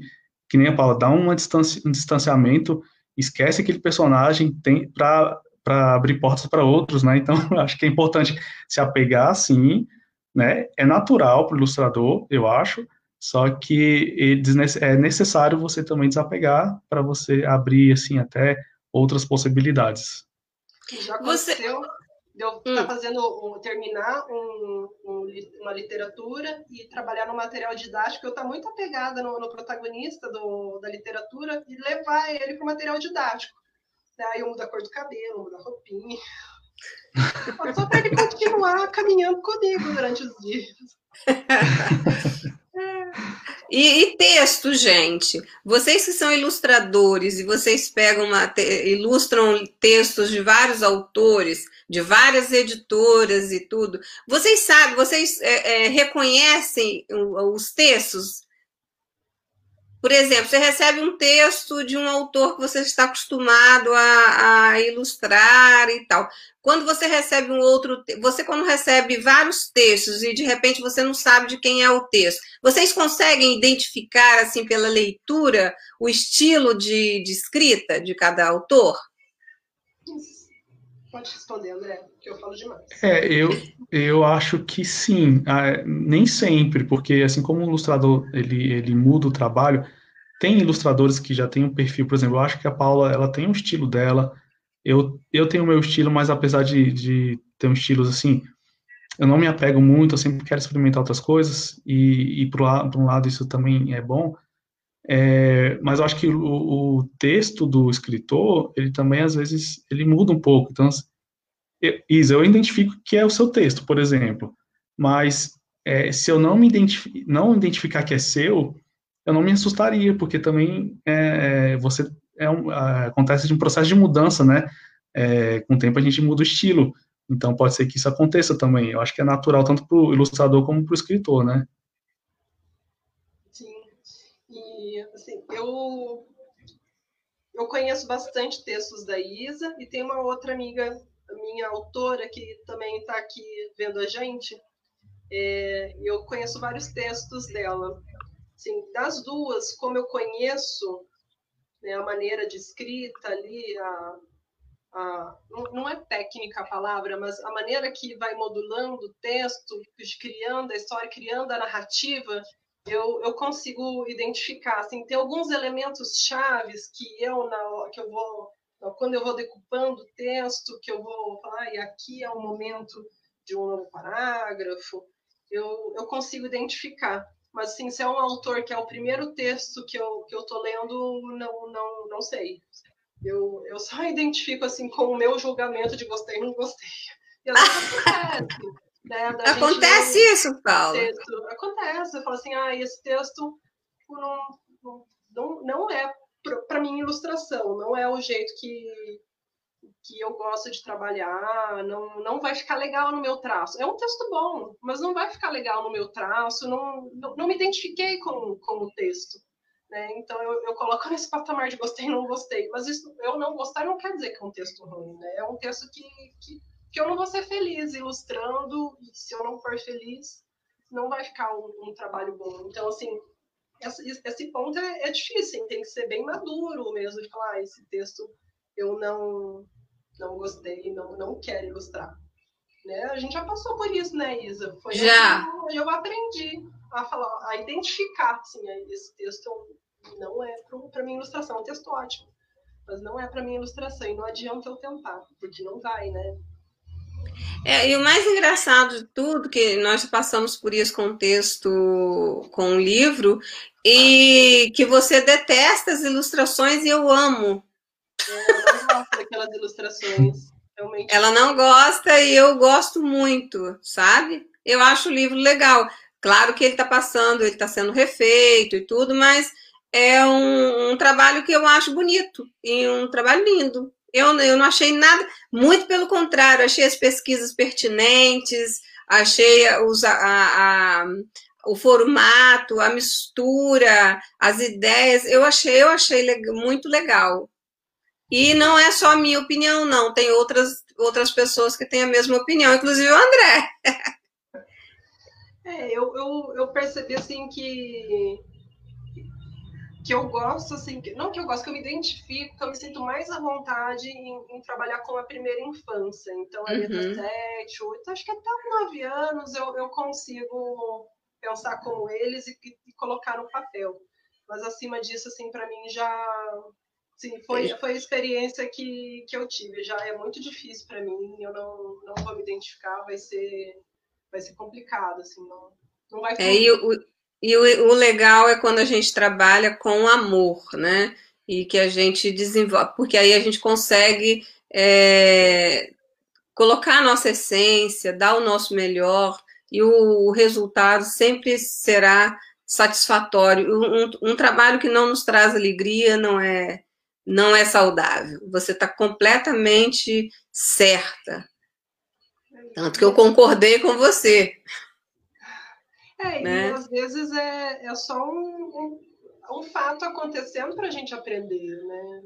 que nem a Paula, dá uma distanci, um distanciamento, esquece aquele personagem tem para abrir portas para outros, né? Então, acho que é importante se apegar, sim, né? É natural para o ilustrador, eu acho, Só que é necessário você também desapegar para você abrir assim até outras possibilidades. Já aconteceu você... de eu estar hum. fazendo, um, terminar um, um, uma literatura e trabalhar no material didático, eu estar tá muito apegada no, no protagonista do, da literatura e levar ele para o material didático. Aí eu mudo a cor do cabelo, mudo a roupinha. Só para ele continuar caminhando comigo durante os dias. E, e, texto, gente. Vocês que são ilustradores e vocês pegam uma, te, ilustram textos de vários autores, de várias editoras e tudo. Vocês sabem, vocês é, é, reconhecem os textos por exemplo, você recebe um texto de um autor que você está acostumado a, a, ilustrar e tal. Quando você recebe um outro, você quando recebe vários textos e de repente você não sabe de quem é o texto, vocês conseguem identificar assim pela leitura o estilo de, de escrita de cada autor? Pode responder, André, que eu falo demais. É, eu, eu acho que sim. Ah, nem sempre, porque assim como o ilustrador ele, ele muda o trabalho, tem ilustradores que já têm um perfil, por exemplo, eu acho que a Paula ela tem um estilo dela, eu, eu tenho o meu estilo, mas apesar de, de ter um estilo assim, eu não me apego muito, eu sempre quero experimentar outras coisas, e, e por um lado isso também é bom, é, mas eu acho que o, o, texto do escritor, ele também, às vezes, ele muda um pouco. Então, eu, Isa, eu identifico que é o seu texto, por exemplo, mas é, se eu não me identifi não identificar que é seu, eu não me assustaria, porque também é, é você é um, acontece de um processo de mudança, né? É, com o tempo a gente muda o estilo, então pode ser que isso aconteça também. Eu acho que é natural tanto para o ilustrador como para o escritor, né? Assim, eu, eu conheço bastante textos da Isa e tem uma outra amiga, minha autora, que também está aqui vendo a gente. É, eu conheço vários textos dela. Assim, das duas, como eu conheço né, a maneira de escrita ali, a, a, não, não, é técnica a palavra, mas a maneira que vai modulando o texto, criando a história, criando a narrativa, eu, eu consigo identificar, assim, tem alguns elementos chaves que eu na que eu vou quando eu vou decupando o texto, que eu vou falar, e aqui é o momento de um novo parágrafo, eu, eu consigo identificar. Mas, assim, se é um autor que é o primeiro texto que eu, que eu tô lendo, não, não, não sei. Eu, eu só identifico, assim, com o meu julgamento de gostei ou não gostei. E às vezes acontece. Né, Acontece isso, Paulo. Acontece. Eu falo assim, ah, esse texto não, não, não é para mim ilustração, não é o jeito que, que eu gosto de trabalhar, não, não vai ficar legal no meu traço. É um texto bom, mas não vai ficar legal no meu traço, não, não, não me identifiquei com, com o texto. Né? Então eu, eu coloco nesse patamar de gostei e não gostei, mas isso, eu não gostar não quer dizer que é um texto ruim, né? é um texto que, que que eu não vou ser feliz ilustrando, e se eu não for feliz, não vai ficar um, um trabalho bom. Então, assim, esse, esse ponto é, é, difícil, tem que ser bem maduro mesmo, de falar, ah, esse texto eu não, não gostei, não, não quero ilustrar. Né? A gente já passou por isso, né, Isa? Foi já. Assim, eu aprendi a falar, a identificar, assim, esse texto não é para minha ilustração, é um texto ótimo, mas não é para minha ilustração, e não adianta eu tentar, porque não vai, né? É, e o mais engraçado de tudo, que nós passamos por isso com o texto, com o livro, e que você detesta as ilustrações e eu amo. Eu não gosto daquelas ilustrações. Realmente. Ela não gosta e eu gosto muito, sabe? Eu acho o livro legal. Claro que ele está passando, ele está sendo refeito e tudo, mas é um, um, trabalho que eu acho bonito e um trabalho lindo. Eu, eu não achei nada, muito pelo contrário, achei as pesquisas pertinentes, achei os, a, a, o formato, a mistura, as ideias, eu achei, eu achei muito legal. E não é só a minha opinião, não, tem outras, outras pessoas que têm a mesma opinião, inclusive o André. É, eu, eu, eu percebi assim que que eu gosto, assim, não que eu gosto, que eu me identifico, que eu me sinto mais à vontade em, em trabalhar com a primeira infância. Então, ali uhum. até 7, 8, acho que até 9 anos eu, eu consigo pensar como eles e, e colocar no papel. Mas acima disso, assim, para mim já Sim, foi, foi a experiência que, que eu tive. Já é muito difícil para mim, eu não, não vou me identificar, vai ser, vai ser complicado, assim, não, não vai é, e, o, e o, o legal é quando a gente trabalha com amor, né? E que a gente desenvolve, porque aí a gente consegue é, colocar a nossa essência, dar o nosso melhor, e o, o resultado sempre será satisfatório. Um, um, trabalho que não nos traz alegria não é não é saudável. Você está completamente certa. Tanto que eu concordei com você. É, né? e às vezes é, é só um, um, um fato acontecendo para a gente aprender, né?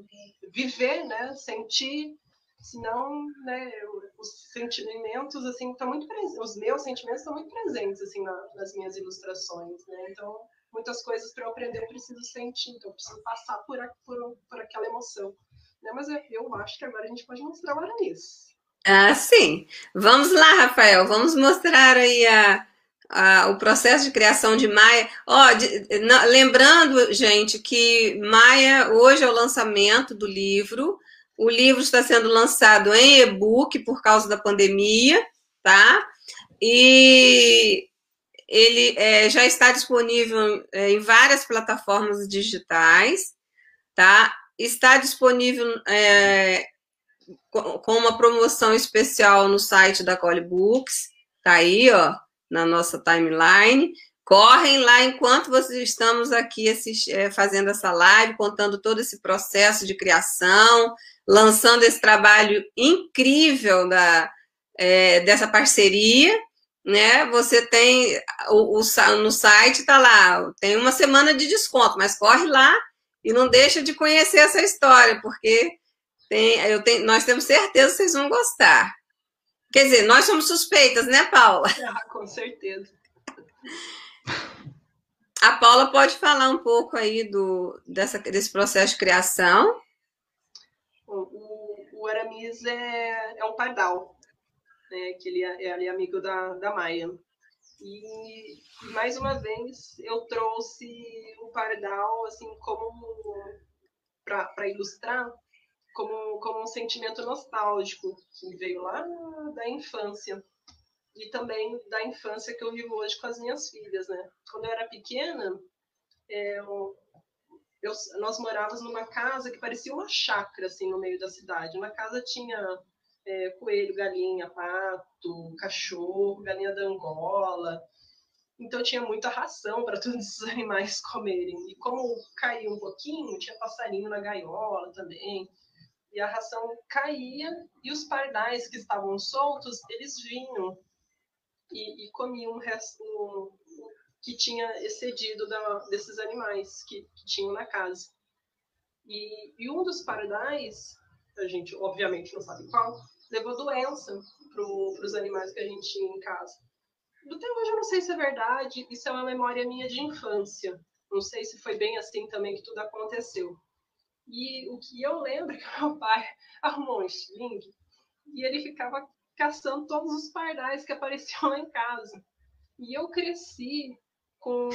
Viver, né? Sentir, senão, né? Os sentimentos, assim, estão muito presentes, os meus sentimentos estão muito presentes, assim, na, nas minhas ilustrações, né? Então, muitas coisas para eu aprender eu preciso sentir, então eu preciso passar por, por, por aquela emoção. Né? Mas eu, eu acho que agora a gente pode mostrar o Aramis. Ah, sim. Vamos lá, Rafael, vamos mostrar aí a, a, o processo de criação de Maia. Ó, de, na, lembrando, gente, que Maia hoje é o lançamento do livro. O livro está sendo lançado em e-book por causa da pandemia, tá? E ele é, já está disponível é, em várias plataformas digitais, tá? Está disponível é, com uma promoção especial no site da Cole Books, tá aí, ó, na nossa timeline. Correm lá enquanto vocês estamos aqui assist, é, fazendo essa live, contando todo esse processo de criação, lançando esse trabalho incrível da, é, dessa parceria né? Você tem o, o no site tá lá, tem uma semana de desconto, mas corre lá e não deixa de conhecer essa história, porque tem, eu tenho, nós temos certeza que vocês vão gostar. Quer dizer, nós somos suspeitas, né, Paula? Ah, com certeza. A Paula pode falar um pouco aí do, dessa, desse processo de criação. O, o Aramis é, é um pardal né, que ele é, é amigo da, da Maia. E, mais uma vez eu trouxe o Pardal assim como para ilustrar como, como um sentimento nostálgico que veio lá da infância e também da infância que eu vivo hoje com as minhas filhas, né? Quando eu era pequena, é, eu, nós morávamos numa casa que parecia uma chácara assim no meio da cidade. Uma casa tinha é, coelho, galinha, pato, cachorro, galinha da Angola. Então tinha muita ração para todos esses animais comerem. E como caía um pouquinho, tinha passarinho na gaiola também. E a ração caía e os pardais que estavam soltos, eles vinham e, e comiam o resto o, que tinha excedido da, desses animais que, que tinham na casa. E, e um dos pardais, a gente obviamente não sabe qual, levou doença para os animais que a gente tinha em casa. Até hoje eu não sei se é verdade, isso é uma memória minha de infância. Não sei se foi bem assim também que tudo aconteceu. E o que eu lembro é que meu pai arrumou um estilingue e ele ficava caçando todos os pardais que apareciam lá em casa. E eu cresci com,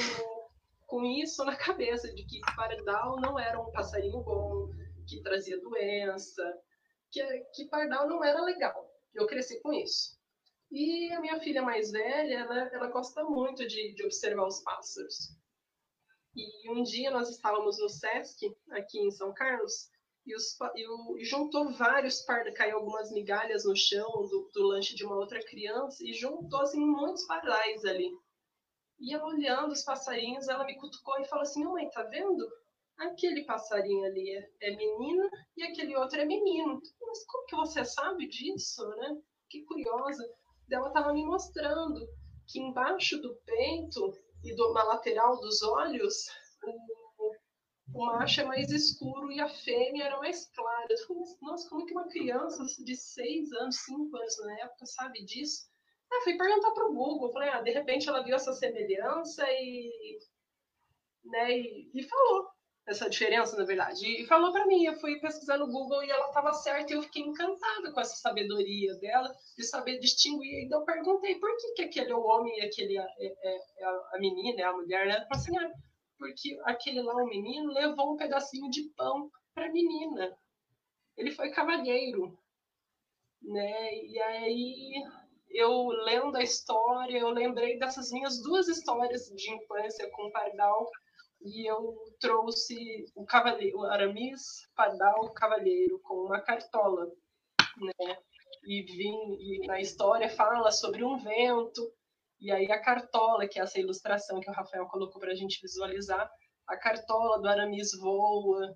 com isso na cabeça, de que pardal não era um passarinho bom, que trazia doença, que, que pardal não era legal. Eu cresci com isso. E a minha filha mais velha, ela, ela gosta muito de, de observar os pássaros. E um dia nós estávamos no Sesc, aqui em São Carlos, e, os, e, o, e juntou vários pardais, caiu algumas migalhas no chão do, do, lanche de uma outra criança, e juntou assim, muitos pardais ali. E ela olhando os passarinhos, ela me cutucou e falou assim: Mãe, tá vendo? aquele passarinho ali é, é menina e aquele outro é menino. Mas como que você sabe disso, né? Que curiosa. Ela estava me mostrando que embaixo do peito e do, na lateral dos olhos, o, o macho é mais escuro e a fêmea era mais clara. Eu nossa, como que uma criança de seis anos, cinco anos na época sabe disso? Aí fui perguntar para o Google, falei, ah, de repente ela viu essa semelhança e, né, e, e falou essa diferença, na verdade. E falou para mim, eu fui pesquisar no Google e ela estava certa, e eu fiquei encantada com essa sabedoria dela, de saber distinguir. Então eu perguntei por que, que aquele é o homem e aquele é, é, é a menina, é a mulher, né? Ela falou assim, ah, porque aquele lá, o menino, levou um pedacinho de pão para a menina. Ele foi cavalheiro, né? E aí eu lendo a história, eu lembrei dessas minhas duas histórias de infância com o Pardal e eu trouxe o cavaleiro, o Aramis Pardal Cavalheiro com uma cartola, né? E vim e na história fala sobre um vento e aí a cartola, que é essa ilustração que o Rafael colocou para a gente visualizar, a cartola do Aramis voa,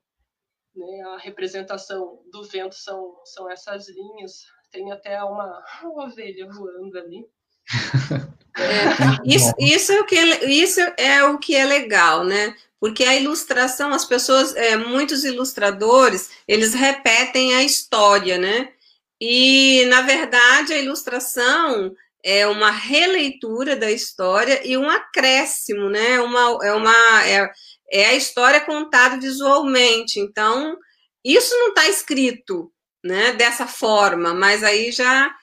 né? A representação do vento são são essas linhas tem até uma, uma ovelha voando ali. É, isso, isso, é o que é, isso é o que é legal, né? Porque a ilustração, as pessoas, é, muitos ilustradores, eles repetem a história, né? E, na verdade, a ilustração é uma releitura da história e um acréscimo, né? Uma, é, uma, é, é a história contada visualmente. Então, isso não está escrito, né, dessa forma, mas aí já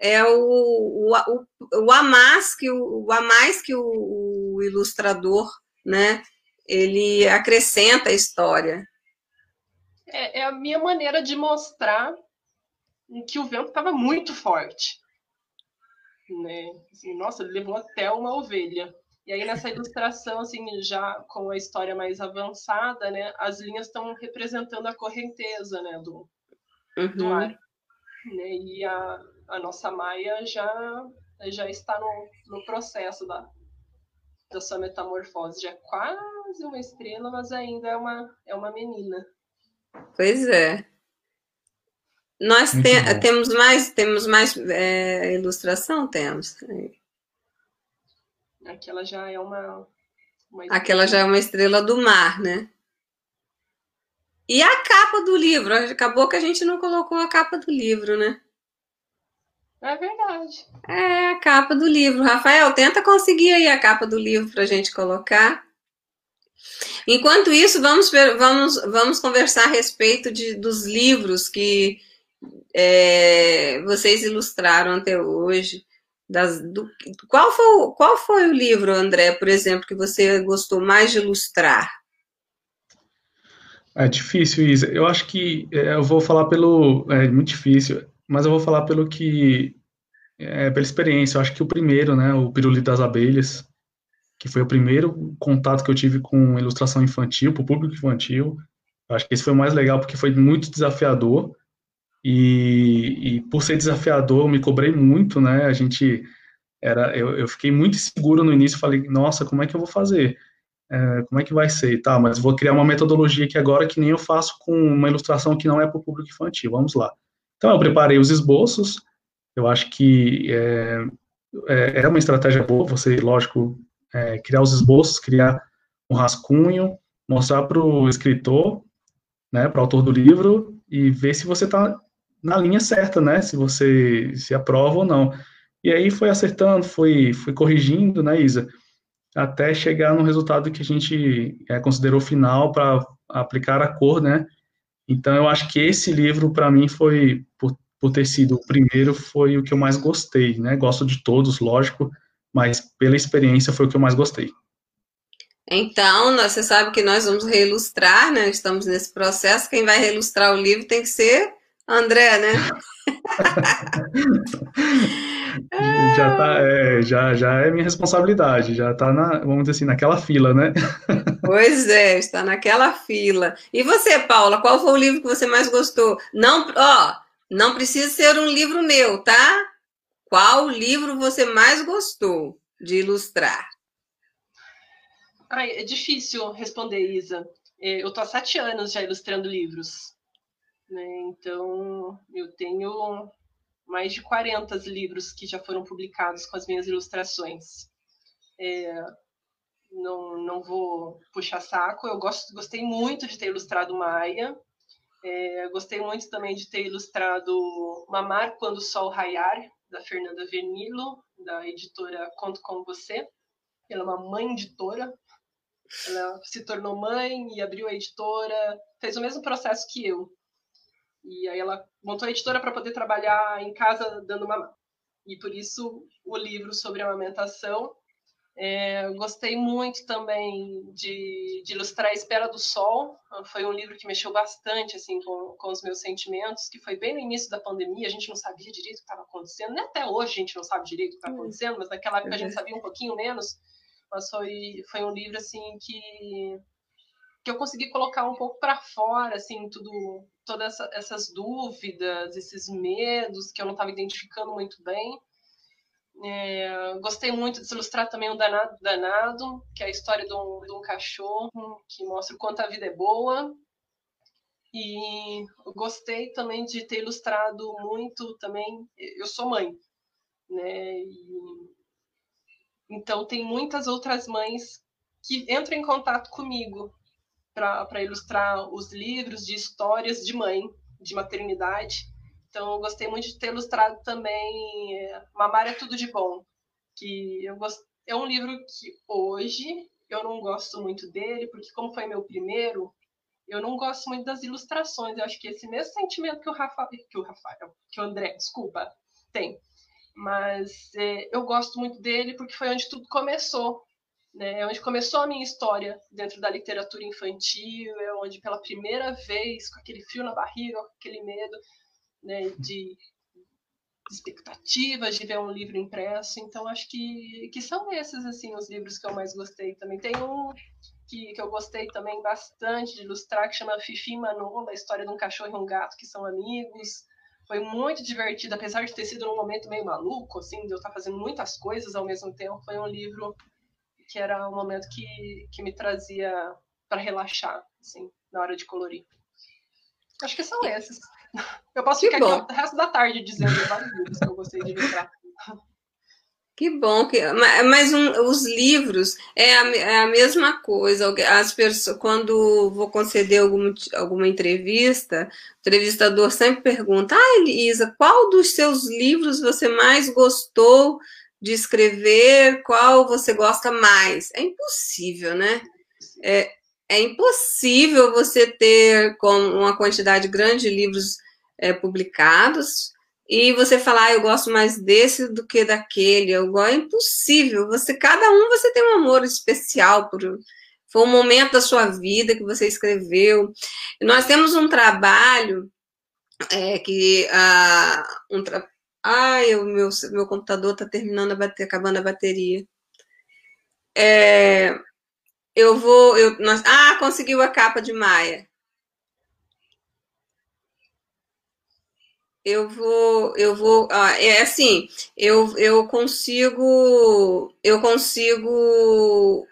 é o, o, o, o a mais que o, o a mais que o, o ilustrador, né, ele acrescenta a história. É, é a minha maneira de mostrar que o vento estava muito forte. Né? Assim, nossa, ele levou até uma ovelha. E aí nessa ilustração, assim, já com a história mais avançada, né, as linhas estão representando a correnteza, né, do, uhum. do ar. Né? E a, a nossa Maia já, já está no, no processo da, da sua metamorfose. Já é quase uma estrela, mas ainda é uma, é uma menina. Pois é. Nós te, temos mais, temos mais é, ilustração? Temos. Aquela já é uma, uma Aquela já é uma estrela do mar, né? E a capa do livro? Acabou que a gente não colocou a capa do livro, né? É verdade. É, a capa do livro. Rafael, tenta conseguir aí a capa do livro para a gente colocar. Enquanto isso, vamos, vamos, vamos conversar a respeito de, dos livros que é, vocês ilustraram até hoje. Das, do, qual, foi, qual foi o livro, André, por exemplo, que você gostou mais de ilustrar? É difícil, Isa. Eu acho que é, eu vou falar pelo. É muito difícil, mas eu vou falar pelo que. É, pela experiência. Eu acho que o primeiro, né, o Pirulito das Abelhas, que foi o primeiro contato que eu tive com ilustração infantil, para o público infantil. Eu acho que esse foi o mais legal porque foi muito desafiador. E, e por ser desafiador, eu me cobrei muito, né? A gente era, eu, eu fiquei muito inseguro no início. Falei, nossa, como é que eu vou fazer? é, como é que vai ser tá, mas vou criar uma metodologia aqui agora que nem eu faço com uma ilustração que não é para o público infantil, vamos lá. Então, eu preparei os esboços, eu acho que é, é, uma estratégia boa, você, lógico, é, criar os esboços, criar um rascunho, mostrar para o escritor, né, para o autor do livro, e ver se você está na linha certa, né, se você se aprova ou não. E aí foi acertando, foi, foi corrigindo, né, Isa? até chegar no resultado que a gente é, considerou final para aplicar a cor, né? Então, eu acho que esse livro, para mim, foi, por, por ter sido o primeiro, foi o que eu mais gostei, né? Gosto de todos, lógico, mas pela experiência foi o que eu mais gostei. Então, você sabe que nós vamos reilustrar, né? Estamos nesse processo. Quem vai reilustrar o livro tem que ser André, né? já, tá, é, já, já é minha responsabilidade, já está na, vamos dizer assim, naquela fila, né? Pois é, está naquela fila. E você, Paula, qual foi o livro que você mais gostou? Não, ó, não precisa ser um livro meu, tá? Qual livro você mais gostou de ilustrar? Ai, é difícil responder, Isa. É, eu tô há sete anos já ilustrando livros. Né? Então, eu tenho mais de 40 livros que já foram publicados com as minhas ilustrações. É, não, não vou puxar saco, eu gosto, gostei muito de ter ilustrado Maia, é, gostei muito também de ter ilustrado Mamar Quando o Sol Raiar, da Fernanda Vernilo, da editora Conto Com Você. Ela é uma mãe editora, ela se tornou mãe e abriu a editora, fez o mesmo processo que eu. E aí ela montou a editora para poder trabalhar em casa dando uma e por isso o livro sobre amamentação. É, gostei muito também de, de, ilustrar A Espera do Sol. Foi um livro que mexeu bastante assim com, com os meus sentimentos, que foi bem no início da pandemia. A gente não sabia direito o que estava acontecendo. Nem até hoje a gente não sabe direito o que está hum. acontecendo, mas naquela época a gente uhum. sabia um pouquinho menos. Mas foi, foi um livro assim que que eu consegui colocar um pouco para fora, assim, tudo, todas essa, essas dúvidas, esses medos que eu não estava identificando muito bem. É, gostei muito de ilustrar também o Danado Danado, que é a história de um, de um cachorro que mostra o quanto a vida é boa. E gostei também de ter ilustrado muito também. Eu sou mãe, né? E, então tem muitas outras mães que entram em contato comigo para ilustrar os livros de histórias de mãe, de maternidade. Então, eu gostei muito de ter ilustrado também é, Mamar é Tudo de Bom, que eu gost... é um livro que hoje eu não gosto muito dele, porque como foi meu primeiro, eu não gosto muito das ilustrações. Eu acho que esse mesmo sentimento que o Rafael, que o Rafael, que o André, desculpa, tem. Mas é, eu gosto muito dele porque foi onde tudo começou né? É onde começou a minha história dentro da literatura infantil, é onde pela primeira vez, com aquele fio na barriga, com aquele medo né, de expectativas de ver um livro impresso. Então, acho que, que são esses assim os livros que eu mais gostei também. Tem um que, que eu gostei também bastante de ilustrar, que chama Fifi Manola, a história de um cachorro e um gato que são amigos. Foi muito divertido, apesar de ter sido num momento meio maluco, assim, de eu estar fazendo muitas coisas ao mesmo tempo. Foi um livro que era um momento que, que me trazia para relaxar, assim, na hora de colorir. Acho que são esses. Eu posso que ficar bom. aqui o resto da tarde dizendo vários livros que eu gostei de lembrar. Que bom, que, mas um, os livros é a, é a, mesma coisa. As pessoas, quando vou conceder alguma, alguma entrevista, o entrevistador sempre pergunta: Ah, Elisa, qual dos seus livros você mais gostou de escrever qual você gosta mais. É impossível, né? É, é impossível você ter com uma quantidade grande de livros é, publicados e você falar, ah, eu gosto mais desse do que daquele. Eu, é impossível. Você, cada um, você tem um amor especial por foi um momento da sua vida que você escreveu. Nós temos um trabalho é, que uh, um Ai, o meu, meu computador está terminando a bater, acabando a bateria. É, eu vou. Eu, nós, ah, conseguiu a capa de Maia. Eu vou, eu vou, ah, é assim, eu, eu consigo, eu consigo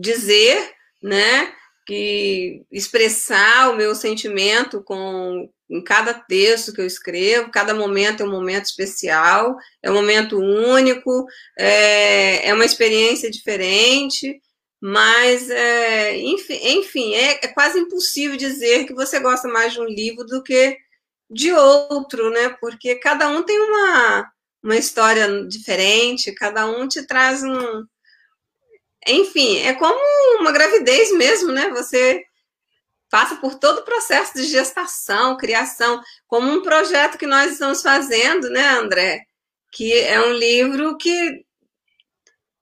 dizer, né, que expressar o meu sentimento com, em cada texto que eu escrevo, cada momento é um momento especial, é um momento único, é, é uma experiência diferente, mas, é, enfim, enfim é, é, quase impossível dizer que você gosta mais de um livro do que de outro, né? Porque cada um tem uma, uma história diferente, cada um te traz um. Enfim, é como uma gravidez mesmo, né? Você passa por todo o processo de gestação, criação, como um projeto que nós estamos fazendo, né, André? Que é um livro que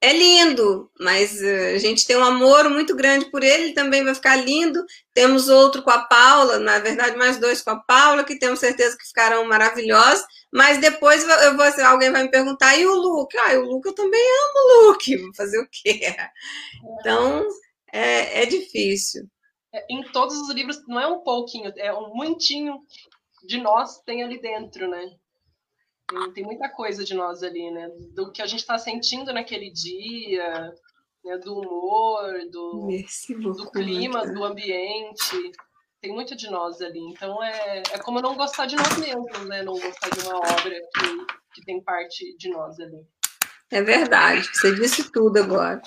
é lindo, mas eh, a gente tem um amor muito grande por ele, ele também vai ficar lindo. Temos outro com a Paula, na verdade, mais dois com a Paula, que temos certeza que ficarão maravilhosos. Mas depois eu vou, alguém vai me perguntar, e o Luke? Ah, o Luke eu também amo o Luke, vou fazer o quê? Então, é, é difícil. É, em todos os livros, não é um pouquinho, é um muitinho de nós tem ali dentro, né? Tem, tem muita coisa de nós ali, né? Do que a gente está sentindo naquele dia, né? do humor, do, do clima, do ambiente. Tem muito de nós ali. Então é, é como não gostar de nós mesmos, né? Não gostar de uma obra que, que tem parte de nós ali. É verdade, você disse tudo agora.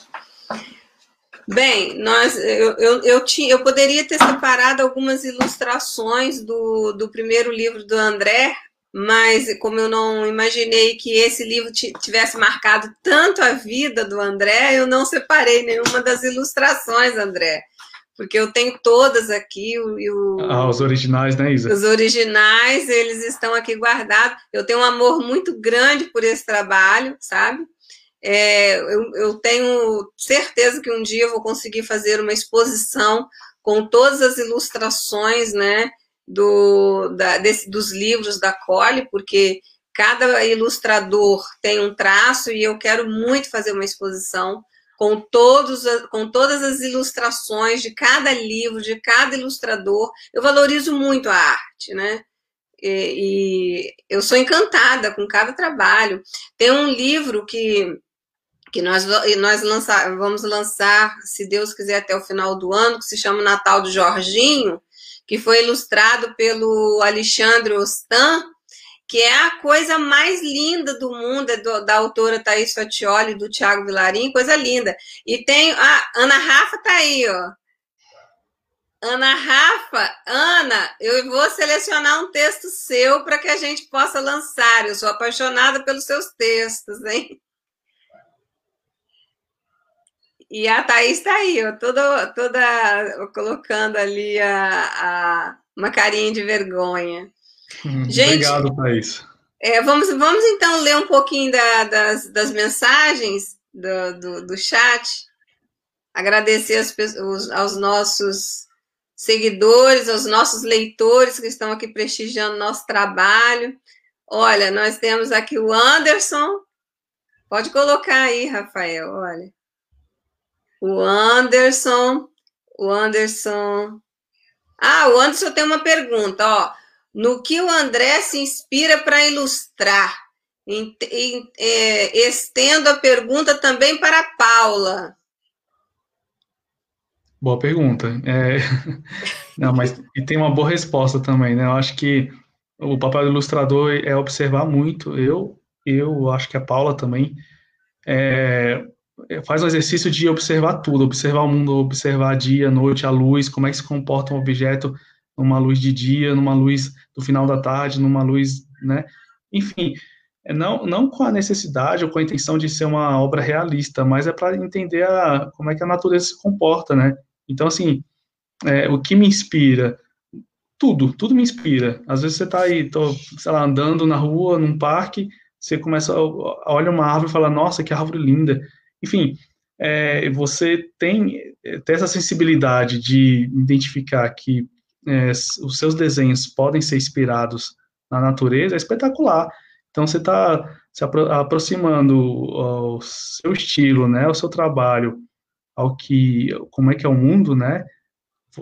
Bem, nós, eu, eu, eu, tinha, eu poderia ter separado algumas ilustrações do, do primeiro livro do André, mas como eu não imaginei que esse livro tivesse marcado tanto a vida do André, eu não separei nenhuma das ilustrações, André. Porque eu tenho todas aqui. O, ah, os originais, né, Isa? Os originais, eles estão aqui guardados. Eu tenho um amor muito grande por esse trabalho, sabe? É, eu, eu tenho certeza que um dia eu vou conseguir fazer uma exposição com todas as ilustrações, né? do, da, desse, dos livros da Cole, porque cada ilustrador tem um traço e eu quero muito fazer uma exposição com, todos, com todas as ilustrações de cada livro, de cada ilustrador. Eu valorizo muito a arte, né? E, e eu sou encantada com cada trabalho. Tem um livro que que nós, nós vamos lançar, se Deus quiser, até o final do ano, que se chama Natal do Jorginho, que foi ilustrado pelo Alexandre Ostan, que é a coisa mais linda do mundo, é do, da autora Thaís Fatioli, do Tiago Vilarim, coisa linda. E tem a Ana Rafa tá aí, ó. Ana Rafa, Ana, eu vou selecionar um texto seu para que a gente possa lançar. Eu sou apaixonada pelos seus textos, hein? E a Thaís está aí, ó, toda, toda colocando ali a, a, uma carinha de vergonha. Hum, Gente, obrigado, Thaís. É, vamos, vamos então ler um pouquinho da, das, das mensagens do, do, do chat. Agradecer as, os, aos nossos seguidores, aos nossos leitores que estão aqui prestigiando nosso trabalho. Olha, nós temos aqui o Anderson. Pode colocar aí, Rafael, olha. O Anderson, o Anderson. Ah, o Anderson tem uma pergunta, ó. No que o André se inspira para ilustrar? É, estendo a pergunta também para a Paula. Boa pergunta. É... Não, mas e tem uma boa resposta também, né? Eu acho que o papel do ilustrador é observar muito. Eu, eu acho que a Paula também. É, faz um exercício de observar tudo, observar o mundo, observar dia, noite, a luz, como é que se comporta um objeto numa luz de dia, numa luz do final da tarde, numa luz, né? Enfim, é não, não com a necessidade ou com a intenção de ser uma obra realista, mas é para entender a, como é que a natureza se comporta, né? Então, assim, é, o que me inspira? Tudo, tudo me inspira. Às vezes você está aí, tô, sei lá, andando na rua, num parque, você começa, olha uma árvore e fala, nossa, que árvore linda. Enfim, é, você tem, tem essa sensibilidade de identificar que é, os seus desenhos podem ser inspirados na natureza, é espetacular. Então, você está se apro aproximando ao seu estilo, né, ao seu trabalho, ao que, como é que é o mundo, né,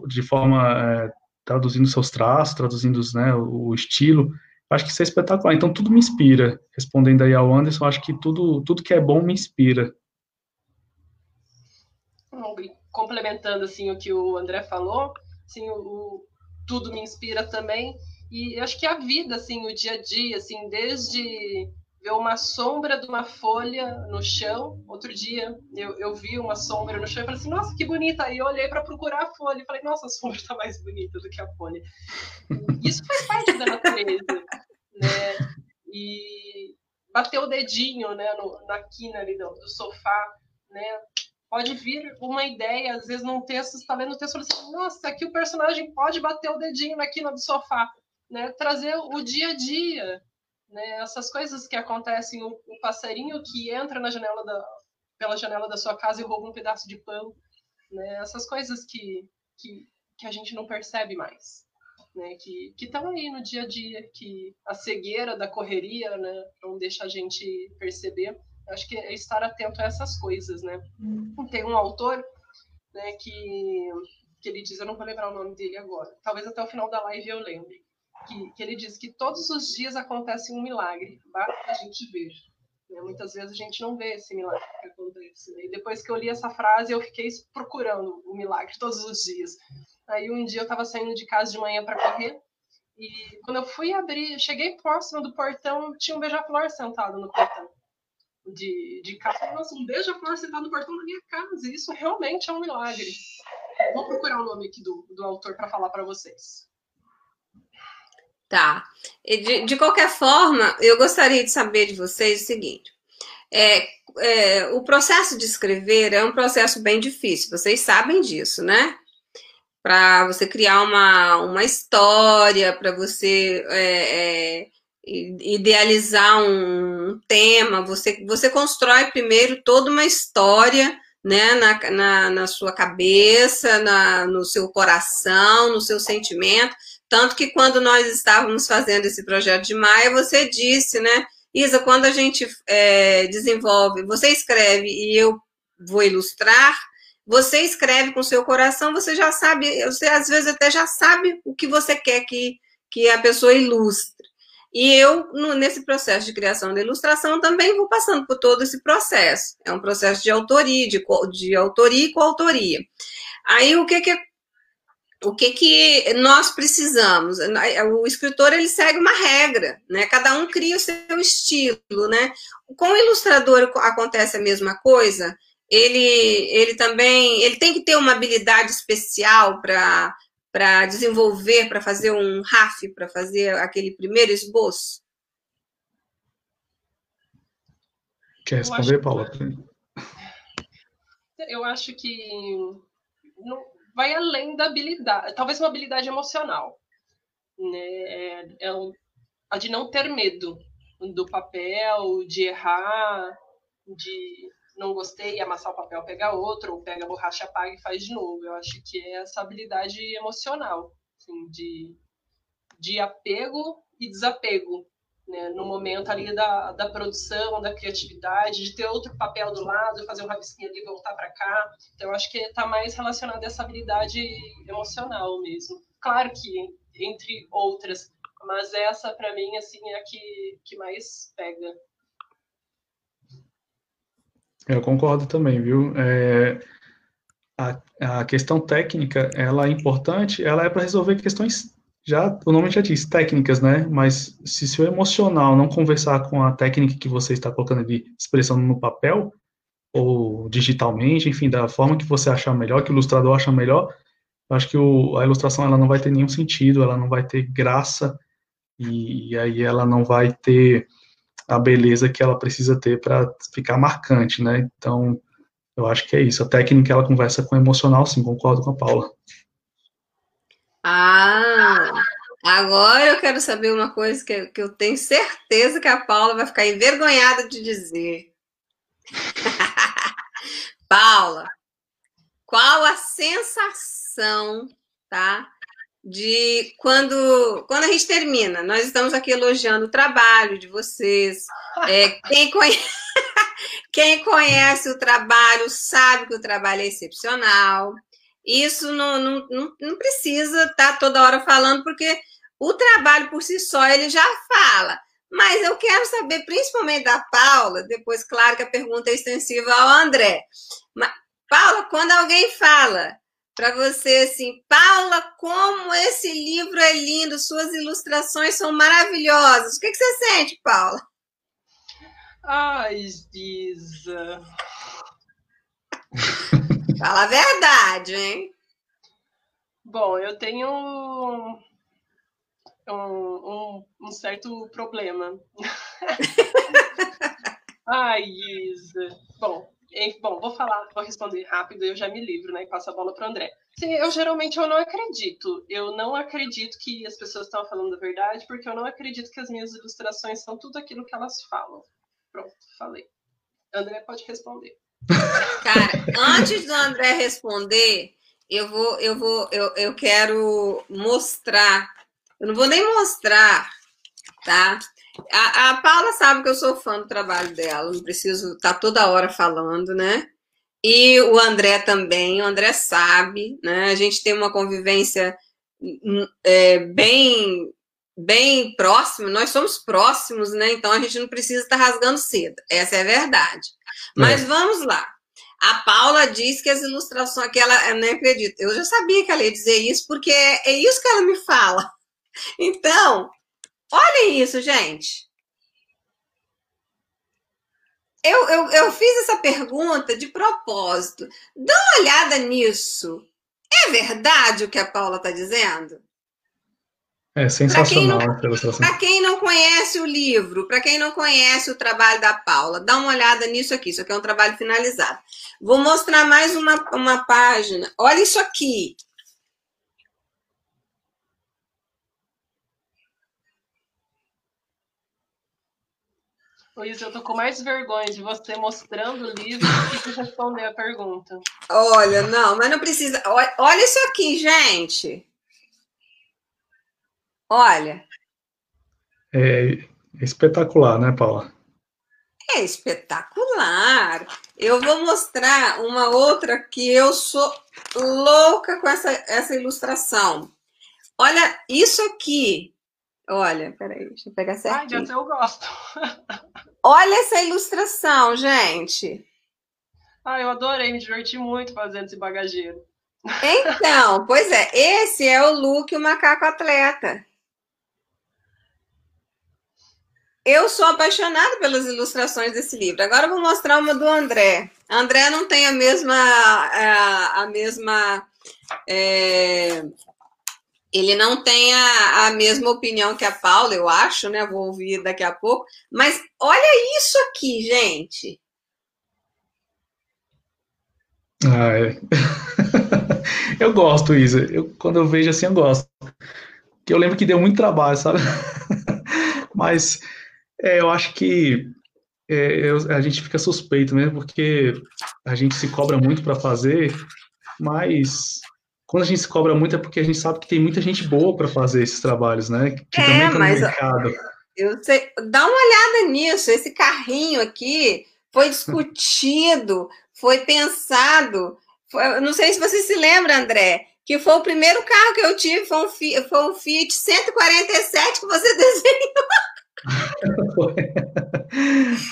de forma, é, traduzindo seus traços, traduzindo né, o estilo, acho que isso é espetacular. Então, tudo me inspira. Respondendo aí ao Anderson, acho que tudo, tudo que é bom me inspira complementando assim o que o André falou, assim, o, o, tudo me inspira também. E acho que a vida, assim, o dia a dia, assim, desde ver uma sombra de uma folha no chão. Outro dia eu, eu vi uma sombra no chão e falei assim, nossa, que bonita. Aí eu olhei para procurar a folha e falei, nossa, a sombra está mais bonita do que a folha. Isso faz parte da natureza, né? E bater o dedinho, né, no, na quina ali do, do sofá, né? Pode vir uma ideia, às vezes num texto, você está lendo o texto e fala assim, nossa, aqui o personagem pode bater o dedinho na quina do sofá, né? Trazer o dia a dia, né? Essas coisas que acontecem, o, o passarinho que entra na janela da, pela janela da sua casa e rouba um pedaço de pão, né? Essas coisas que, que, que a gente não percebe mais. Né, que estão aí no dia a dia, que a cegueira da correria né, não deixa a gente perceber. Acho que é estar atento a essas coisas, né? Hum. Tem um autor né, que, que ele diz, eu não vou lembrar o nome dele agora, talvez até o final da live eu lembre, que, que ele diz que todos os dias acontece um milagre, basta a gente ver. Né? Muitas vezes a gente não vê esse milagre que acontece. Né? E depois que eu li essa frase, eu fiquei procurando o milagre todos os dias. Aí um dia eu estava saindo de casa de manhã para correr, e quando eu fui abrir, cheguei próximo do portão, tinha um beija-flor sentado no portão de, de casa. Nossa, um beija-flor sentado no portão da minha casa. Isso realmente é um milagre. Vou procurar o nome aqui do, do autor para falar para vocês. Tá. De, de qualquer forma, eu gostaria de saber de vocês o seguinte: é, é, o processo de escrever é um processo bem difícil, vocês sabem disso, né? Para você criar uma, uma história, para você é, é idealizar um tema, você, você constrói primeiro toda uma história né, na, na, na sua cabeça, na, no seu coração, no seu sentimento tanto que quando nós estávamos fazendo esse projeto de Maia, você disse, né, Isa, quando a gente é, desenvolve, você escreve e eu vou ilustrar, você escreve com seu coração, você já sabe, você às vezes até já sabe o que você quer que, que a pessoa ilustre. E eu, no, nesse processo de criação da ilustração, também vou passando por todo esse processo. É um processo de autoria, de, de autoria e coautoria. Aí, o que, que o que, que nós precisamos? O escritor ele segue uma regra, né? Cada um cria o seu estilo, né? Com o ilustrador acontece a mesma coisa. Ele, ele também ele tem que ter uma habilidade especial para para desenvolver, para fazer um RAF, para fazer aquele primeiro esboço. Quer responder, Paula? Eu acho que vai além da habilidade, talvez uma habilidade emocional, né? É, é a de não ter medo do papel, de errar, de não gostei, amassar o papel, pegar outro, ou pega a borracha, apaga e faz de novo. Eu acho que é essa habilidade emocional, assim, de, de apego e desapego né, no momento ali da, da produção, da criatividade, de ter outro papel do lado, fazer um rabisquinho ali voltar para cá. Então, eu acho que está mais relacionado a essa habilidade emocional mesmo. Claro que, entre outras, mas essa, para mim, assim, é a que, que mais pega. Eu concordo também, viu? É, a, a questão técnica, ela é importante, ela é para resolver questões já o nome já diz técnicas, né? Mas se seu emocional não conversar com a técnica que você está colocando de expressão no papel ou digitalmente, enfim, da forma que você achar melhor, que o ilustrador acha melhor, acho que o, a ilustração ela não vai ter nenhum sentido, ela não vai ter graça e, e aí ela não vai ter a beleza que ela precisa ter para ficar marcante, né? Então, eu acho que é isso. A técnica ela conversa com o emocional, sim, concordo com a Paula. Ah, agora eu quero saber uma coisa que, que eu tenho certeza que a Paula vai ficar envergonhada de dizer. Paula, qual a sensação, tá? De quando, quando a gente termina, nós estamos aqui elogiando o trabalho de vocês. É, quem, conhece, quem conhece o trabalho sabe que o trabalho é excepcional. Isso não, não, não, não precisa estar tá toda hora falando, porque o trabalho por si só ele já fala. Mas eu quero saber, principalmente da Paula, depois, claro que a pergunta é extensiva ao André. Mas, Paula, quando alguém fala para você assim, Paula, como esse livro é lindo, suas ilustrações são maravilhosas. O que, que você sente, Paula? Ai, Isa. Fala a verdade, hein? Bom, eu tenho um, um, um certo problema. Ai, Isa. Bom, bom, vou falar, vou responder rápido, eu já me livro, né? E passo a bola para o André. Sim, eu geralmente eu não acredito. Eu não acredito que as pessoas estão falando a verdade, porque eu não acredito que as minhas ilustrações são tudo aquilo que elas falam. Pronto, falei. André pode responder. Cara, antes do André responder, eu vou, eu vou, eu, eu quero mostrar. Eu não vou nem mostrar, tá? A, a Paula sabe que eu sou fã do trabalho dela, não preciso estar tá toda hora falando, né? E o André também, o André sabe, né? A gente tem uma convivência hum, é, bem bem próximo, nós somos próximos, né? Então a gente não precisa estar rasgando seda. Essa é a verdade. Mas é. vamos lá. A Paula diz que as ilustrações, que ela, eu nem acredito, eu já sabia que ela ia dizer isso, porque é, é isso que ela me fala. Então, olhem isso, gente. Eu, eu, eu fiz essa pergunta de propósito. Dá uma olhada nisso. É verdade o que a Paula está dizendo? É sensacional Para quem não conhece o livro, para quem não conhece o trabalho da Paula, dá uma olhada nisso aqui. Isso aqui é um trabalho finalizado. Vou mostrar mais uma, uma página. Olha isso aqui. Luiz, eu tô com mais vergonha de você mostrando o livro do que responder a pergunta. Olha, não, mas não precisa. Olha isso aqui, gente. Olha. É espetacular, né, Paula? É espetacular. Eu vou mostrar uma outra que eu sou louca com essa, essa ilustração. Olha isso aqui. Olha, peraí, deixa eu pegar certinho. Ai, eu gosto. Olha essa ilustração, gente. Ah, eu adorei, me diverti muito fazendo esse bagageiro. Então, pois é, esse é o look o macaco atleta. Eu sou apaixonada pelas ilustrações desse livro. Agora eu vou mostrar uma do André. André não tem a mesma a, a mesma é, ele não tem a, a, mesma opinião que a Paula, eu acho, né? Vou ouvir daqui a pouco. Mas olha isso aqui, gente. Ah, é. eu gosto, Isa. Eu, quando eu vejo assim, eu gosto. Que eu lembro que deu muito trabalho, sabe? Mas é, eu acho que é, eu, a gente fica suspeito mesmo, porque a gente se cobra muito para fazer, mas quando a gente se cobra muito é porque a gente sabe que tem muita gente boa para fazer esses trabalhos, né? Que é, também tá mas mercado. Eu sei, dá uma olhada nisso, esse carrinho aqui foi discutido, foi pensado. Foi, não sei se você se lembra, André, que foi o primeiro carro que eu tive, foi um, foi um Fiat 147 que você desenhou.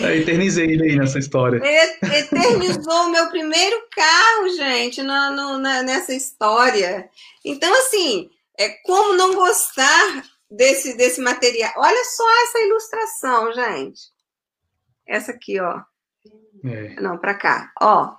Eu eternizei ele aí nessa história. Eternizou o meu primeiro carro, gente, na, no, na, nessa história. Então, assim, é como não gostar desse, desse material. Olha só essa ilustração, gente. Essa aqui, ó. É. Não, para cá, ó.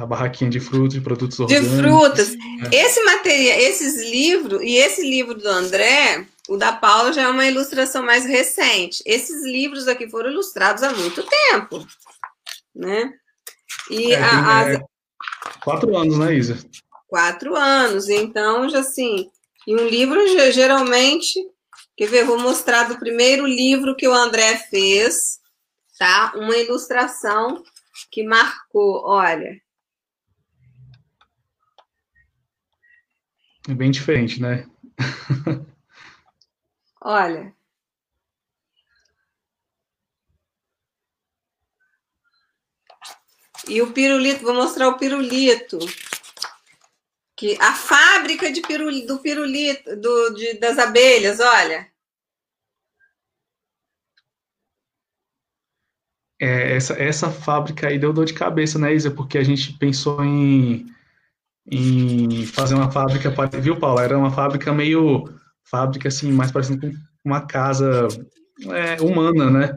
A barraquinha de frutas, de produtos orgânicos. De frutas. É. Esse material, esses livros, e esse livro do André, o da Paula já é uma ilustração mais recente. Esses livros aqui foram ilustrados há muito tempo, né? E é, a, as... é, quatro anos, né, Isa? Quatro anos. Então, já assim, e um livro geralmente, quer ver? Vou mostrar do primeiro livro que o André fez, tá? Uma ilustração que marcou, olha. É bem diferente, né? Olha. E o pirulito, vou mostrar o pirulito. Que a fábrica de pirulito, do pirulito, do, de, das abelhas, olha. É, essa, essa fábrica aí deu dor de cabeça, né, Isa? Porque a gente pensou em em fazer uma fábrica, viu, Paulo? Era uma fábrica meio fábrica assim, mais parecendo com uma casa é, humana, né?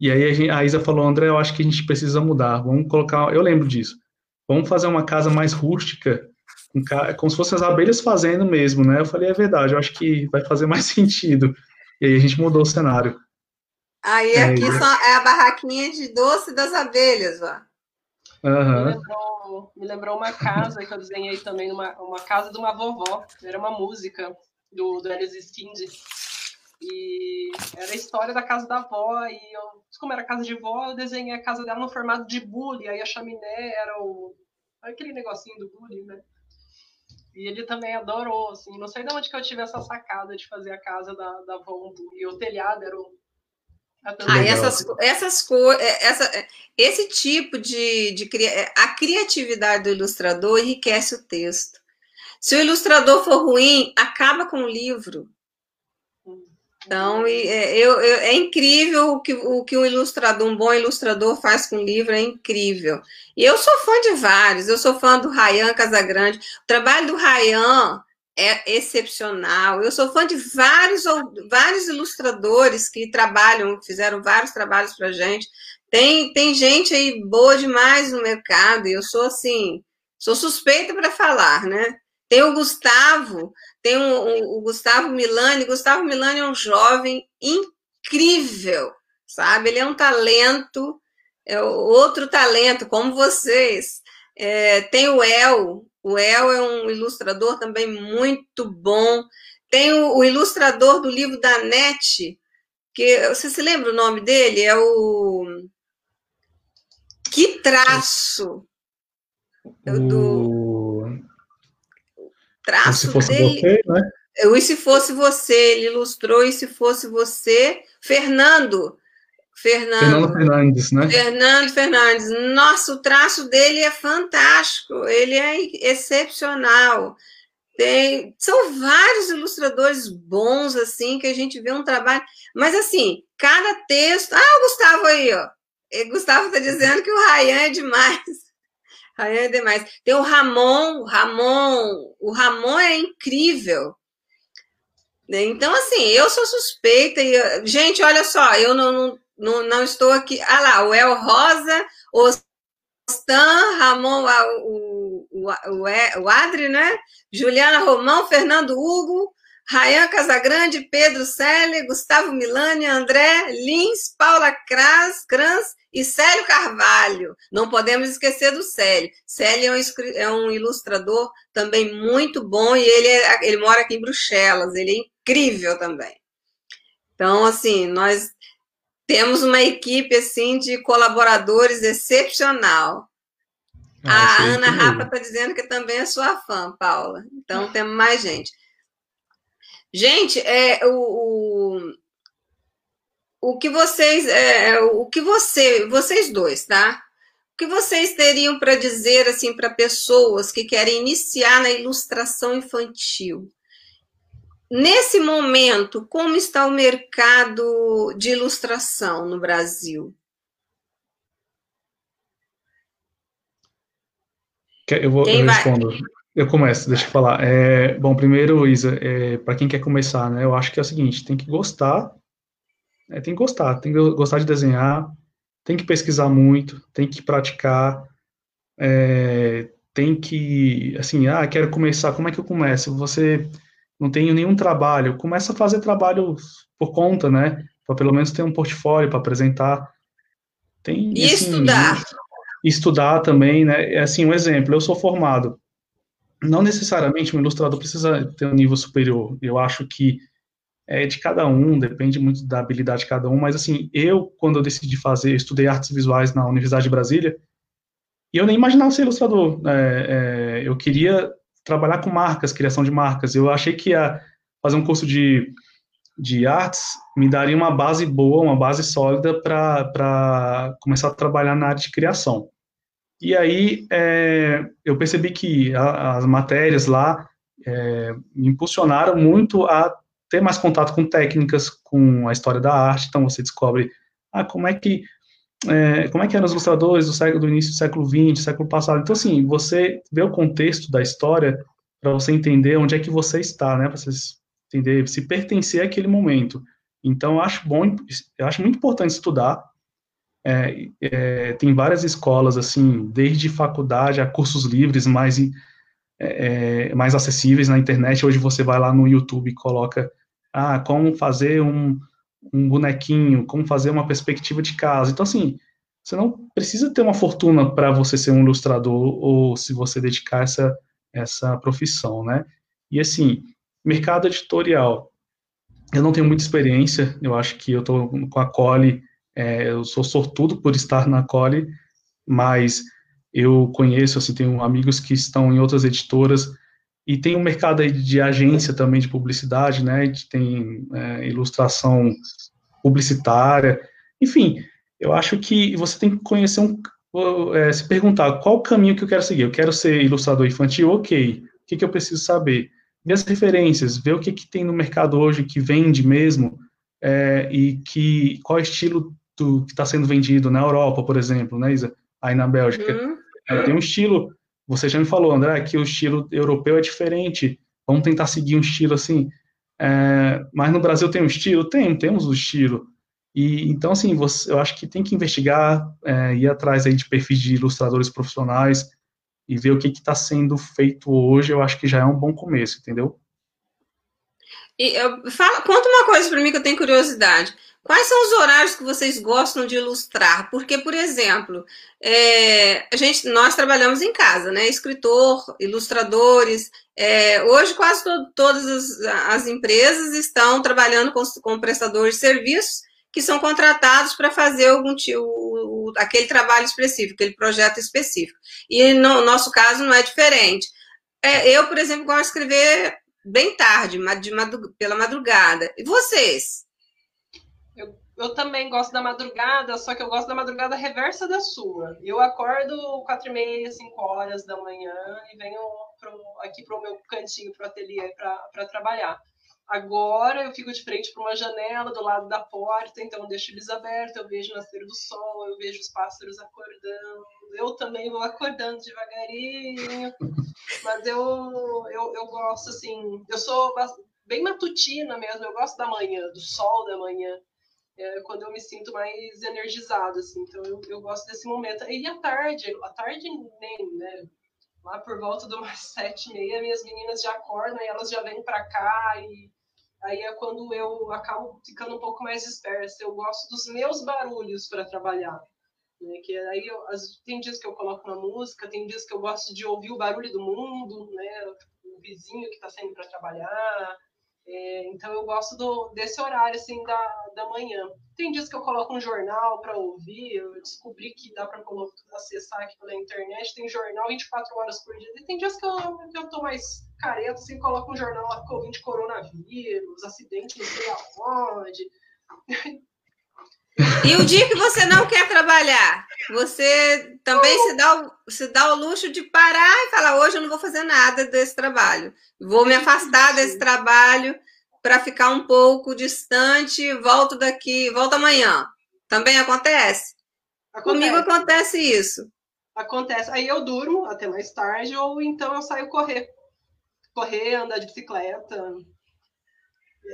E aí a, gente, a, Isa falou, André, eu acho que a gente precisa mudar. Vamos colocar, eu lembro disso. Vamos fazer uma casa mais rústica, com, como se fossem as abelhas fazendo mesmo, né? Eu falei, é verdade, eu acho que vai fazer mais sentido. E aí a gente mudou o cenário. Aí aqui é, só é a barraquinha de doce das abelhas, ó. Uhum. Me, lembrou, me, lembrou, uma casa que eu desenhei também, uma, uma casa de uma vovó. Era uma música do, do Alice Skind. E era a história da casa da avó. E eu, como era casa de vó, eu desenhei a casa dela no formato de bule. Aí a chaminé era o, aquele negocinho do bule, né? E ele também adorou, assim. Não sei de onde que eu tive essa sacada de fazer a casa da, da avó. E o telhado era o ah, essas, essas coisas, é, essa, é, esse tipo de, de é, a criatividade do ilustrador enriquece o texto. Se o ilustrador for ruim, acaba com o livro. Então, é, eu, eu, é incrível o que, o que um ilustrador, um bom ilustrador faz com o livro, é incrível. E eu sou fã de vários, eu sou fã do Rayan Casagrande. O trabalho do Rayan é excepcional. Eu sou fã de vários, vários ilustradores que trabalham, fizeram vários trabalhos para gente. Tem, tem gente aí boa demais no mercado, e eu sou assim, sou suspeita para falar, né? Tem o Gustavo, tem o Gustavo Milani. Gustavo Milani é um jovem incrível, sabe? Ele é um talento, é outro talento, como vocês. É, tem o El, o El é um ilustrador também muito bom. Tem o, o ilustrador do livro da NET, que você se lembra o nome dele? É o. Que traço! O... Do... Traço se fosse dele. Você, né? O E se fosse você, ele ilustrou E se fosse você, Fernando. Fernando. Fernando Fernandes, né? Fernando Fernandes. Nossa, o traço dele é fantástico, ele é excepcional. Tem, são vários ilustradores bons, assim, que a gente vê um trabalho. Mas, assim, cada texto. Ah, o Gustavo aí, ó. O Gustavo está dizendo que o Rayan é demais. Rayan é demais. Tem o Ramon, o Ramon, o Ramon é incrível. Então, assim, eu sou suspeita. E, gente, olha só, eu não, não, não, não estou aqui. Ah lá, o El Rosa, o Stan, Ramon, o, o, o, o Adri, né? Juliana Romão, Fernando Hugo, Rayan Casagrande, Pedro Selle, Gustavo Milani, André Lins, Paula Kras, Crans e Célio Carvalho. Não podemos esquecer do Célio. Célio é um, é ilustrador também muito bom e ele, é, ele mora aqui em Bruxelas. Ele é incrível também. Então, assim, nós temos uma equipe assim de colaboradores excepcional. Ah, a Ana Rafa está dizendo que também é sua fã, Paula. Então temos mais gente. Gente, é, o, o, o que vocês, é, é, o que você, vocês dois, tá? O que vocês teriam para dizer assim para pessoas que querem iniciar na ilustração infantil? Nesse momento, como está o mercado de ilustração no Brasil? Eu vou eu respondo. Eu começo, deixa eu falar. É, bom, primeiro, Isa, é, para quem quer começar, né, eu acho que é o seguinte, tem que gostar, é, tem que gostar, tem que gostar de desenhar, tem que pesquisar muito, tem que praticar, é, tem que, assim, ah, quero começar, como é que eu começo? Você não tem nenhum trabalho, começa a fazer trabalho por conta, né, para pelo menos ter um portfólio para apresentar. Tem, e assim, estudar. Estudar também, né, é assim, um exemplo, eu sou formado não necessariamente um ilustrador precisa ter um nível superior. Eu acho que é de cada um, depende muito da habilidade de cada um, mas assim, eu, quando eu decidi fazer, eu estudei artes visuais na Universidade de Brasília, e eu nem imaginava ser ilustrador. É, é, eu queria trabalhar com marcas, criação de marcas. Eu achei que ia fazer um curso de, de artes me daria uma base boa, uma base sólida para começar a trabalhar na área de criação. E aí é, eu percebi que a, as matérias lá é, me impulsionaram muito a ter mais contato com técnicas, com a história da arte. Então você descobre ah, como é que é, como é que eram os ilustradores do século do início do século XX, século passado. Então assim você vê o contexto da história para você entender onde é que você está, né? Para você entender se pertencer àquele momento. Então eu acho bom, eu acho muito importante estudar é, é, tem várias escolas, assim, desde faculdade a cursos livres mais, é, é, mais acessíveis na internet. Hoje você vai lá no YouTube e coloca, ah, como fazer um, um bonequinho, como fazer uma perspectiva de casa. Então, assim, você não precisa ter uma fortuna para você ser um ilustrador ou se você dedicar essa, essa profissão, né? E, assim, mercado editorial, eu não tenho muita experiência, eu acho que eu estou com a Cole é, eu sou sortudo por estar na Cole, mas eu conheço, assim, tenho amigos que estão em outras editoras e tem um mercado aí de agência também de publicidade, né? Tem é, ilustração publicitária, enfim. Eu acho que você tem que conhecer um, é, se perguntar qual o caminho que eu quero seguir. Eu quero ser ilustrador infantil, ok. O que, que eu preciso saber? Ver as referências, ver o que, que tem no mercado hoje que vende mesmo é, e que qual estilo do que está sendo vendido na Europa, por exemplo, né, Isa? Aí na Bélgica. Uhum. É, tem um estilo, você já me falou, André, que o estilo europeu é diferente. Vamos tentar seguir um estilo assim. É, mas no Brasil tem um estilo? Tem, temos o um estilo. E então, assim, você, eu acho que tem que investigar, é, ir atrás aí de perfis de ilustradores profissionais, e ver o que está sendo feito hoje, eu acho que já é um bom começo, entendeu? E eu, fala, conta uma coisa para mim que eu tenho curiosidade. Quais são os horários que vocês gostam de ilustrar? Porque, por exemplo, é, a gente, nós trabalhamos em casa, né? Escritor, ilustradores. É, hoje, quase to, todas as, as, empresas estão trabalhando com, com prestadores de serviços que são contratados para fazer algum tipo, aquele trabalho específico, aquele projeto específico. E no nosso caso não é diferente. É, eu, por exemplo, gosto de escrever bem tarde, de madrug pela madrugada. E vocês? Eu, também gosto da madrugada, só que eu gosto da madrugada reversa da sua. Eu acordo quatro e meia, cinco horas da manhã e venho pro, aqui para o meu cantinho, para o ateliê, para trabalhar. Agora eu fico de frente para uma janela do lado da porta, então eu deixo eles abertos, eu vejo o nascer do sol, eu vejo os pássaros acordando. Eu também vou acordando devagarinho, mas eu, eu, eu gosto assim, eu sou bem matutina mesmo, eu gosto da manhã, do sol da manhã. É quando eu me sinto mais energizado, assim, então eu, eu gosto desse momento. E à tarde, à tarde nem, né? Lá por volta de umas sete e meia, minhas meninas já acordam e elas já vêm para cá e aí é quando eu acabo ficando um pouco mais dispersa. Eu gosto dos meus barulhos para trabalhar. Né? Que aí eu, tem dias que eu coloco na música, tem dias que eu gosto de ouvir o barulho do mundo, né? o vizinho que está saindo para trabalhar. É, então eu gosto do, desse horário assim da, da manhã. Tem dias que eu coloco um jornal para ouvir, eu descobri que dá para acessar aqui pela internet, tem jornal 24 horas por dia. E tem dias que eu, que eu tô mais careta, assim, coloco um jornal lá com ouvindo de coronavírus, acidente não sei aonde. E o dia que você não quer trabalhar, você também se dá, o, se dá o luxo de parar e falar: hoje eu não vou fazer nada desse trabalho, vou me afastar desse trabalho para ficar um pouco distante, volto daqui, volto amanhã. Também acontece? acontece? Comigo acontece isso. Acontece. Aí eu durmo até mais tarde, ou então eu saio correr. Correr, andar de bicicleta.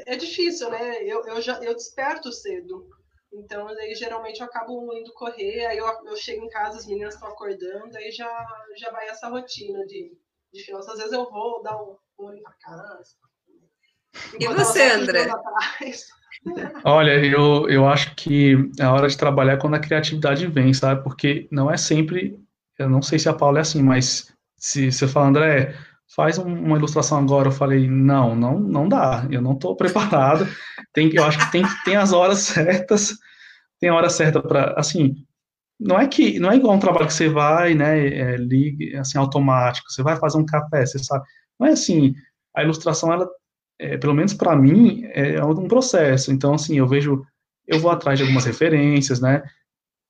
É difícil, né? Eu, eu já eu desperto cedo. Então, aí geralmente eu acabo indo correr, aí eu, eu chego em casa, as meninas estão acordando, aí já, já vai essa rotina de, de final. Às vezes eu vou dar um olho na casa. E você, André? Olha, eu, eu acho que a hora de trabalhar é quando a criatividade vem, sabe? Porque não é sempre, eu não sei se a Paula é assim, mas se você fala, André, faz uma ilustração agora, eu falei, não, não, não dá, eu não estou preparado, tem, eu acho que tem, tem as horas certas, tem a hora certa para, assim, não é que, não é igual um trabalho que você vai, né, é, liga, assim, automático, você vai fazer um café, você sabe, não é assim, a ilustração, ela, é, pelo menos para mim, é um processo, então, assim, eu vejo, eu vou atrás de algumas referências, né,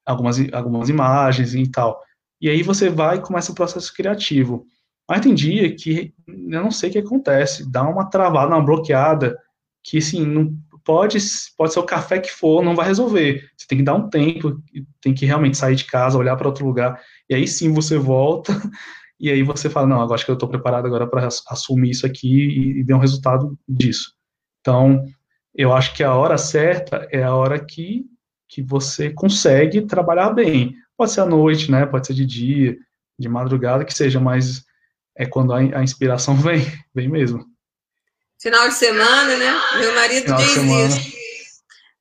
algumas, algumas imagens e tal, e aí você vai e começa o processo criativo, mas tem dia que eu não sei o que acontece, dá uma travada, uma bloqueada, que assim, não pode, pode ser o café que for, não vai resolver. Você tem que dar um tempo, tem que realmente sair de casa, olhar para outro lugar, e aí sim você volta, e aí você fala, não, agora acho que eu estou preparado agora para assumir isso aqui e, e ver um resultado disso. Então, eu acho que a hora certa é a hora que, que você consegue trabalhar bem. Pode ser à noite, né? Pode ser de dia, de madrugada, que seja mais é quando a, a inspiração vem, vem mesmo. Final de semana, né? Meu marido Final diz isso.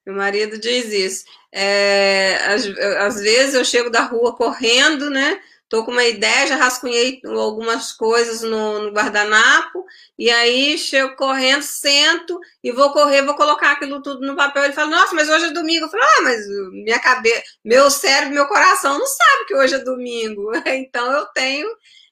Meu marido diz isso. É, às, às, vezes eu chego da rua correndo, né? Tô com uma ideia, já rascunhei algumas coisas no, no guardanapo, e aí chego correndo, sento e vou correr, vou colocar aquilo tudo no papel. Ele fala, nossa, mas hoje é domingo. Eu falo, ah, mas minha cabeça, meu cérebro, meu coração não sabe que hoje é domingo. Então eu tenho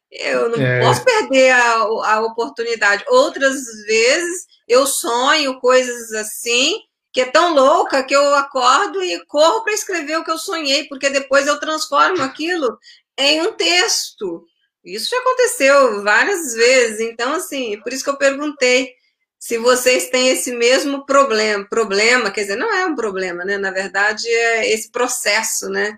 eu não é... posso perder a, a oportunidade. Outras vezes eu sonho coisas assim, que é tão louca que eu acordo e corro para escrever o que eu sonhei, porque depois eu transformo aquilo em um texto. Isso já aconteceu várias vezes. Então, assim, por isso que eu perguntei se vocês têm esse mesmo problema. Problema, quer dizer, não é um problema, né? Na verdade, é esse processo, né?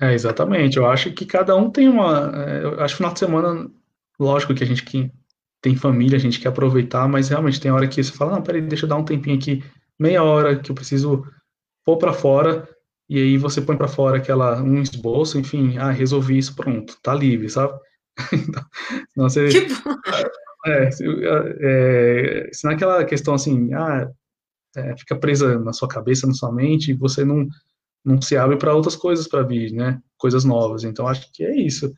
É, exatamente. Eu acho que cada um tem uma. É, eu acho que final de semana, lógico que a gente que tem família, a gente quer aproveitar, mas realmente tem hora que você fala, não, peraí, deixa eu dar um tempinho aqui, meia hora que eu preciso pôr para fora e aí você põe para fora aquela um esboço, enfim, ah, resolvi isso, pronto, tá livre, sabe? então, você, que bom. É, é, se naquela questão assim, ah, é, fica presa na sua cabeça, na sua mente, e você não, não se abre para outras coisas para vir, né? Coisas novas. Então, acho que é isso.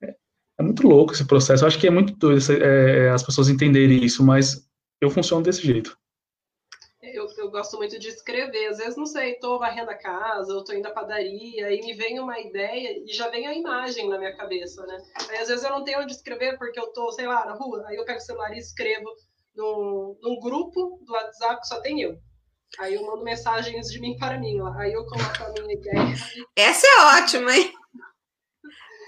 É, é muito louco esse processo. Eu acho que é muito doido é, as pessoas entenderem isso, mas eu funciono desse jeito eu, gosto muito de escrever. Às vezes, não sei, estou varrendo a casa, ou estou indo à padaria, e me vem uma ideia e já vem a imagem na minha cabeça, né? Aí, às vezes, eu não tenho onde escrever porque eu estou, sei lá, na rua. Aí eu pego o celular e escrevo num, num grupo do WhatsApp que só tem eu. Aí eu mando mensagens de mim para mim lá. Aí eu coloco a minha ideia. Essa é ótima, hein?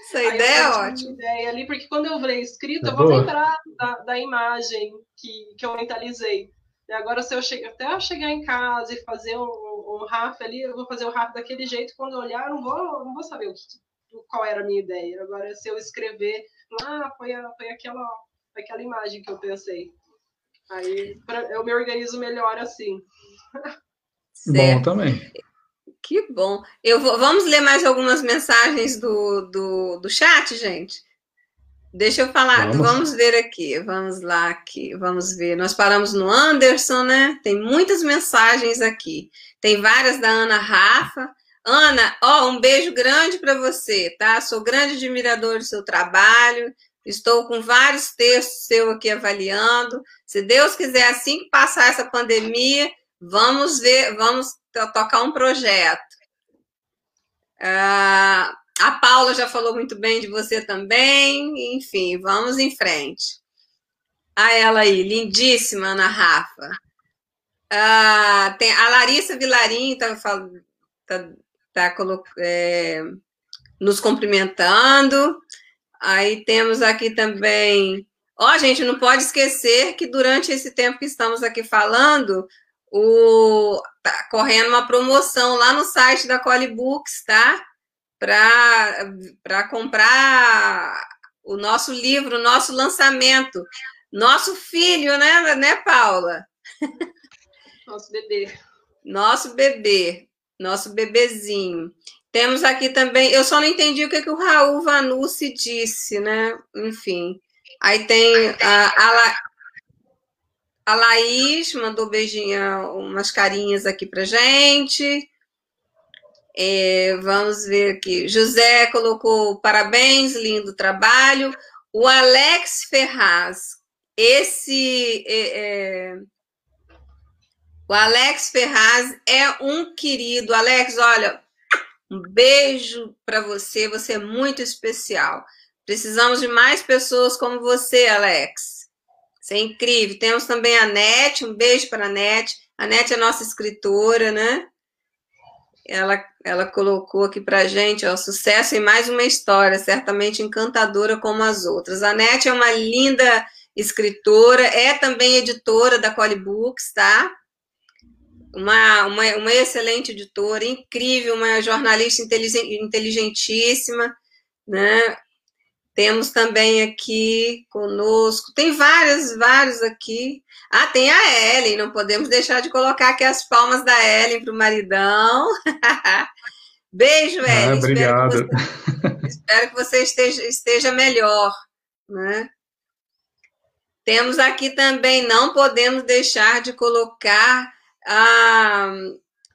Essa Aí ideia é ótima. Ideia ali, porque quando eu ver escrito, é eu vou boa. lembrar da, da imagem que, que eu mentalizei. E agora, se eu chegar, até eu chegar em casa e fazer um, um RAF ali, eu vou fazer o RAF daquele jeito, quando eu olhar, eu não vou, não vou saber o que, qual era a minha ideia. Agora, se eu escrever, ah, foi, a, foi aquela, aquela imagem que eu pensei. Aí pra, eu me organizo melhor assim. Bom também. Que bom. Eu vou, vamos ler mais algumas mensagens do, do, do chat, gente? Deixa eu falar, vamos. vamos. ver aqui, vamos lá aqui, vamos ver. Nós paramos no Anderson, né? Tem muitas mensagens aqui. Tem várias da Ana Rafa. Ana, ó, um beijo grande para você, tá? Sou grande admirador do seu trabalho. Estou com vários textos seu aqui avaliando. Se Deus quiser, assim que passar essa pandemia, vamos ver, vamos tocar um projeto. Ah, a Paula já falou muito bem de você também. Enfim, vamos em frente. A ela aí, lindíssima, Ana Rafa. Ah, tem a Larissa Vilarim está tá, tá, é, nos cumprimentando. Aí temos aqui também. Ó, oh, gente, não pode esquecer que durante esse tempo que estamos aqui falando, o tá correndo uma promoção lá no site da Colibooks, tá? Para comprar o nosso livro, o nosso lançamento. Nosso filho, né, né, Paula? Nosso bebê. Nosso bebê, nosso bebezinho. Temos aqui também, eu só não entendi o que, que o Raul Vanucci disse, né? Enfim. Aí tem a, a, La, a Laís, mandou beijinho, umas carinhas aqui pra gente. É, vamos ver aqui. José colocou parabéns, lindo trabalho. O Alex Ferraz, esse. É, é, o Alex Ferraz é um querido. Alex, olha, um beijo para você, você é muito especial. Precisamos de mais pessoas como você, Alex. Você é incrível. Temos também a Nete, um beijo para a Nete. A Nete é nossa escritora, né? Ela, ela colocou aqui para gente, ó, sucesso em mais uma história, certamente encantadora como as outras. A Nete é uma linda escritora, é também editora da Coli Books, tá? Uma, uma, uma excelente editora, incrível, uma jornalista inteligentíssima, né? Temos também aqui conosco, tem vários, vários aqui. Ah, tem a Ellen, não podemos deixar de colocar aqui as palmas da Ellen para o maridão. Beijo, ah, Ellen. Ah, obrigado. Espero que você, espero que você esteja, esteja melhor. Né? Temos aqui também, não podemos deixar de colocar ah,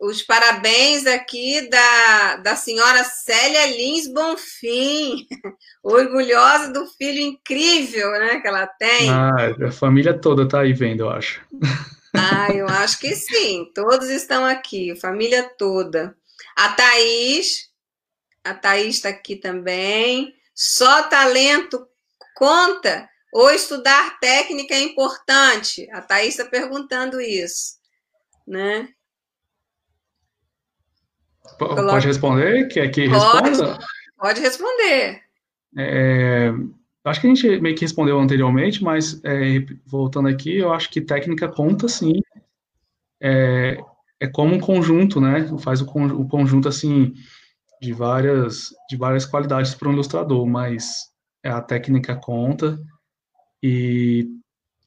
os parabéns aqui da, da senhora Célia Lins Bonfim, orgulhosa do filho incrível né, que ela tem. Ah, a família toda está aí vendo, eu acho. Ah, eu acho que sim, todos estão aqui, família toda. A Thaís, a Thaís está aqui também. Só talento conta ou estudar técnica é importante? A Thaís está perguntando isso, né? Pode responder? Quer que pode, responda? Pode responder. É, acho que a gente meio que respondeu anteriormente, mas é, voltando aqui, eu acho que técnica conta sim. É, é como um conjunto, né? Faz o, o conjunto assim de várias de várias qualidades para um ilustrador, mas a técnica conta e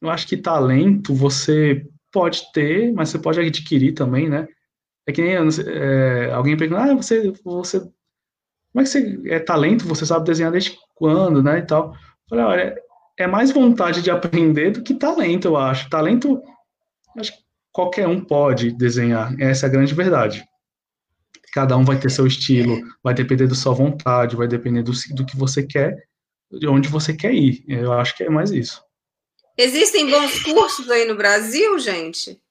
eu acho que talento você pode ter, mas você pode adquirir também, né? É que nem é, alguém pergunta, ah, você, você, como é que você é talento? Você sabe desenhar desde quando, né, e tal. Eu falei, olha, é mais vontade de aprender do que talento, eu acho. Talento, acho que qualquer um pode desenhar, essa é a grande verdade. Cada um vai ter seu estilo, vai depender da sua vontade, vai depender do, do que você quer, de onde você quer ir. Eu acho que é mais isso. Existem bons cursos aí no Brasil, gente?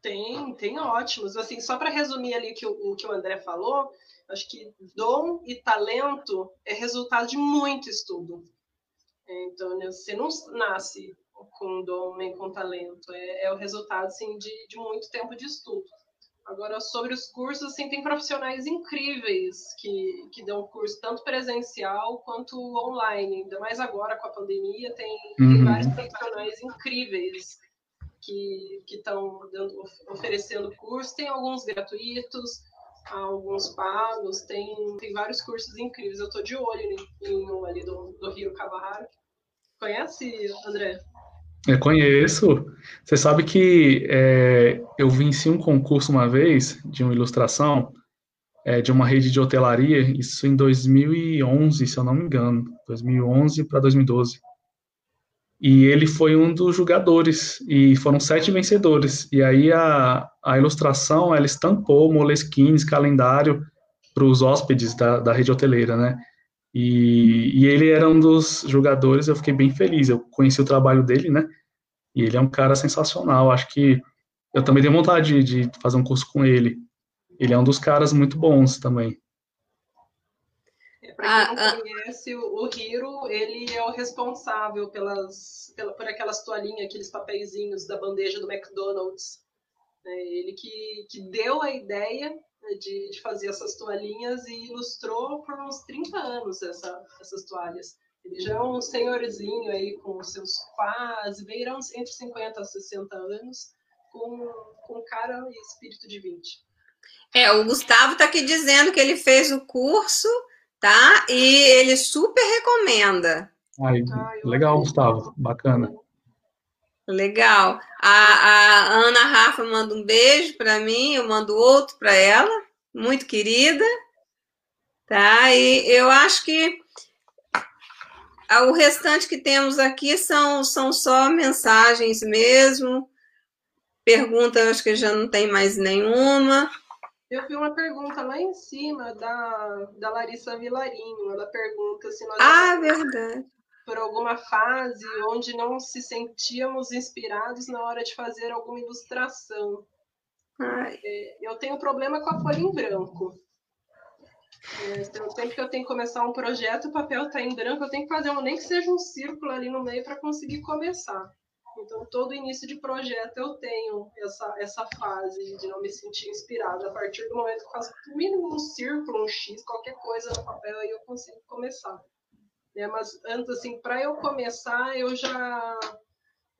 Tem, tem ótimos. Assim, só para resumir ali que o, o que o André falou, acho que dom e talento é resultado de muito estudo. Então, né, você não nasce com dom nem com talento, é, é o resultado assim, de, de muito tempo de estudo. Agora, sobre os cursos, assim, tem profissionais incríveis que, que dão curso tanto presencial quanto online. Ainda mais agora com a pandemia, tem, uhum. tem vários profissionais incríveis que estão oferecendo curso. Tem alguns gratuitos, alguns pagos, tem, tem vários cursos incríveis. Eu estou de olho em, em um ali do, do Rio Kawahara. Conhece, André? Eu conheço. Você sabe que é, eu venci um concurso uma vez de uma ilustração é, de uma rede de hotelaria, isso em 2011, se eu não me engano, 2011 para 2012. E ele foi um dos jogadores, e foram sete vencedores. E aí a, a ilustração, ela estampou moleskines, calendário para os hóspedes da, da rede hoteleira, né? E, e, ele era um dos jogadores, eu fiquei bem feliz. Eu conheci o trabalho dele, né? E ele é um cara sensacional. Acho que eu também tenho vontade de, de fazer um curso com ele. Ele é um dos caras muito bons também. Para quem não ah, ah. conhece, o Hiro, ele é o responsável pelas, pela, por aquelas toalhinhas, aqueles papeizinhos da bandeja do McDonald's. É ele que, que deu a ideia né, de, de fazer essas toalhinhas e ilustrou por uns 30 anos essa, essas toalhas. Ele já é um senhorzinho aí com seus quase, beirão entre 50 e 60 anos, com, com cara e espírito de 20. É, o Gustavo está aqui dizendo que ele fez o curso, tá? E ele super recomenda. Ai, legal, Gustavo, bacana. Legal. A, a Ana Rafa manda um beijo para mim, eu mando outro para ela, muito querida. Tá? E eu acho que o restante que temos aqui são, são só mensagens mesmo. Pergunta, eu acho que já não tem mais nenhuma. Eu vi uma pergunta lá em cima da, da Larissa Vilarinho. Ela pergunta se nós. Ah, verdade por alguma fase onde não se sentíamos inspirados na hora de fazer alguma ilustração. É, eu tenho problema com a folha em branco. É, então, sempre que eu tenho que começar um projeto, o papel está em branco, eu tenho que fazer um, nem que seja um círculo ali no meio para conseguir começar. Então, todo início de projeto eu tenho essa, essa fase de não me sentir inspirada. A partir do momento que eu faço o mínimo um círculo, um X, qualquer coisa no papel, aí eu consigo começar. Né? Mas antes, assim, para eu começar, eu já,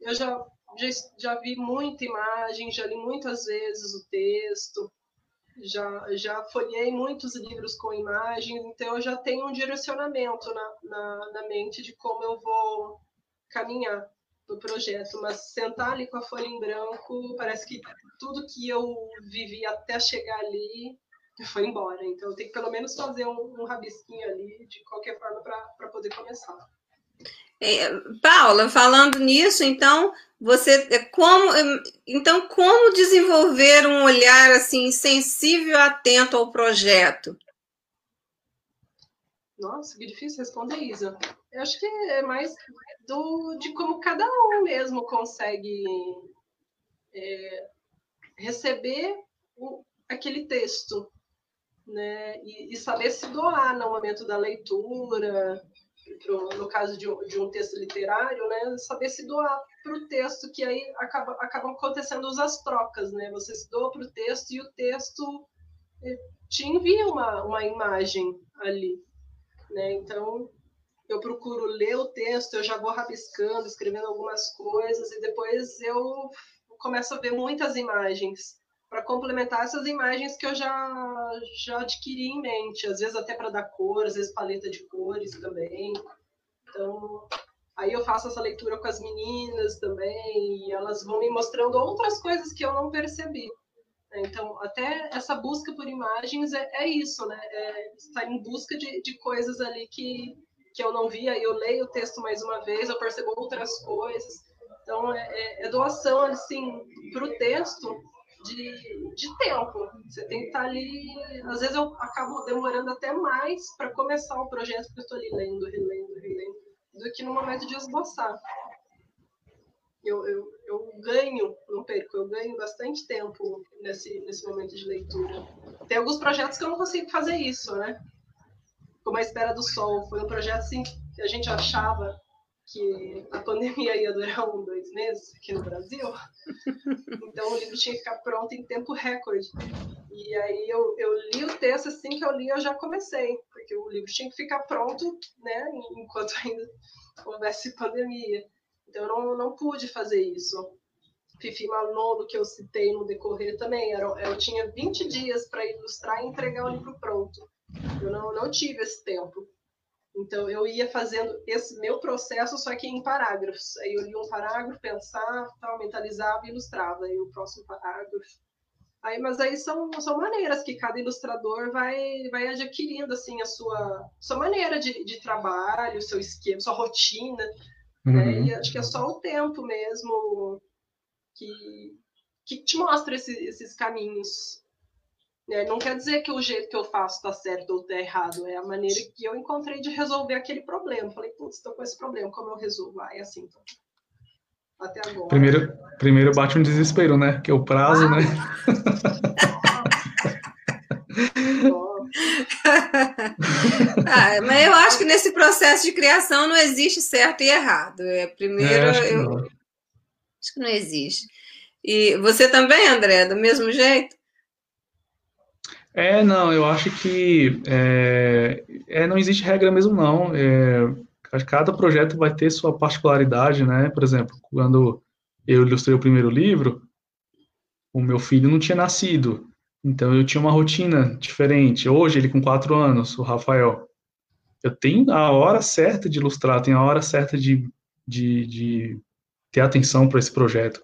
eu já, já, já vi muita imagem, já li muitas vezes o texto, já, já folhei muitos livros com imagens, então eu já tenho um direcionamento na, na, na mente de como eu vou caminhar no projeto, mas sentar ali com a folha em branco, parece que tudo que eu vivi até chegar ali foi embora. Então, tem que pelo menos fazer um, um rabisquinho ali, de qualquer forma, para poder começar. É, Paula, falando nisso, então você é, como então como desenvolver um olhar assim sensível, atento ao projeto? Nossa, que difícil responder, Isa. Eu acho que é mais do, de como cada um mesmo consegue é, receber o, aquele texto né? E, e, saber se doar no momento da leitura, pro, no caso de de um texto literário, né? Saber se doar para o texto, que aí acaba, acabam acontecendo as trocas, né? Você se doa para o texto e o texto eh, te envia uma, uma imagem ali, né? Então, eu procuro ler o texto, eu já vou rabiscando, escrevendo algumas coisas, e depois eu começo a ver muitas imagens para complementar essas imagens que eu já, já adquiri em mente, às vezes até para dar cor, às vezes paleta de cores também. Então, aí eu faço essa leitura com as meninas também, e elas vão me mostrando outras coisas que eu não percebi. Então, até essa busca por imagens é, é isso, né? É estar em busca de, de coisas ali que, que eu não via, eu leio o texto mais uma vez, eu percebo outras coisas. Então, é, é, é doação, assim, para o texto de, de tempo. Você tem que estar ali. Às vezes eu acabo demorando até mais para começar o projeto, porque eu estou ali lendo, relendo, relendo, do que no momento de esboçar. Eu, eu, eu ganho, não perco, eu ganho bastante tempo nesse, nesse momento de leitura. Tem alguns projetos que eu não consigo fazer isso, né? Como a Espera do Sol, foi um projeto assim que a gente achava que a pandemia ia durar um, dois meses aqui no Brasil. Então o livro tinha que ficar pronto em tempo recorde. E aí eu, eu li o texto, assim que eu li, eu já comecei, porque o livro tinha que ficar pronto, né, enquanto ainda houvesse pandemia. Então eu não, não pude fazer isso. Fifi Manolo, que eu citei no decorrer também, era, eu tinha 20 dias para ilustrar e entregar o livro pronto. Eu não, não tive esse tempo. Então, eu ia fazendo esse meu processo, só que em parágrafos. Aí eu lia um parágrafo, pensava, tal, mentalizava e ilustrava. Aí o próximo parágrafo. Aí, mas aí são, são maneiras que cada ilustrador vai, vai adquirindo assim a sua, sua maneira de, de trabalho, seu esquema, sua rotina. Uhum. Né? E acho que é só o tempo mesmo que, que te mostra esse, esses caminhos. É, não quer dizer que o jeito que eu faço está certo ou está errado, é a maneira que eu encontrei de resolver aquele problema. Falei, putz, estou com esse problema, como eu resolvo? Ah, é assim, então. Até agora. Primeiro, primeiro bate um desespero, né? Que é o prazo, ah. né? ah, mas eu acho que nesse processo de criação não existe certo e errado. É, primeiro, é, acho, que eu... acho que não existe. E você também, André, do mesmo jeito? É, não, eu acho que é, é, não existe regra mesmo, não. É, cada projeto vai ter sua particularidade, né? Por exemplo, quando eu ilustrei o primeiro livro, o meu filho não tinha nascido, então eu tinha uma rotina diferente. Hoje, ele com quatro anos, o Rafael, eu tenho a hora certa de ilustrar, tenho a hora certa de, de, de ter atenção para esse projeto.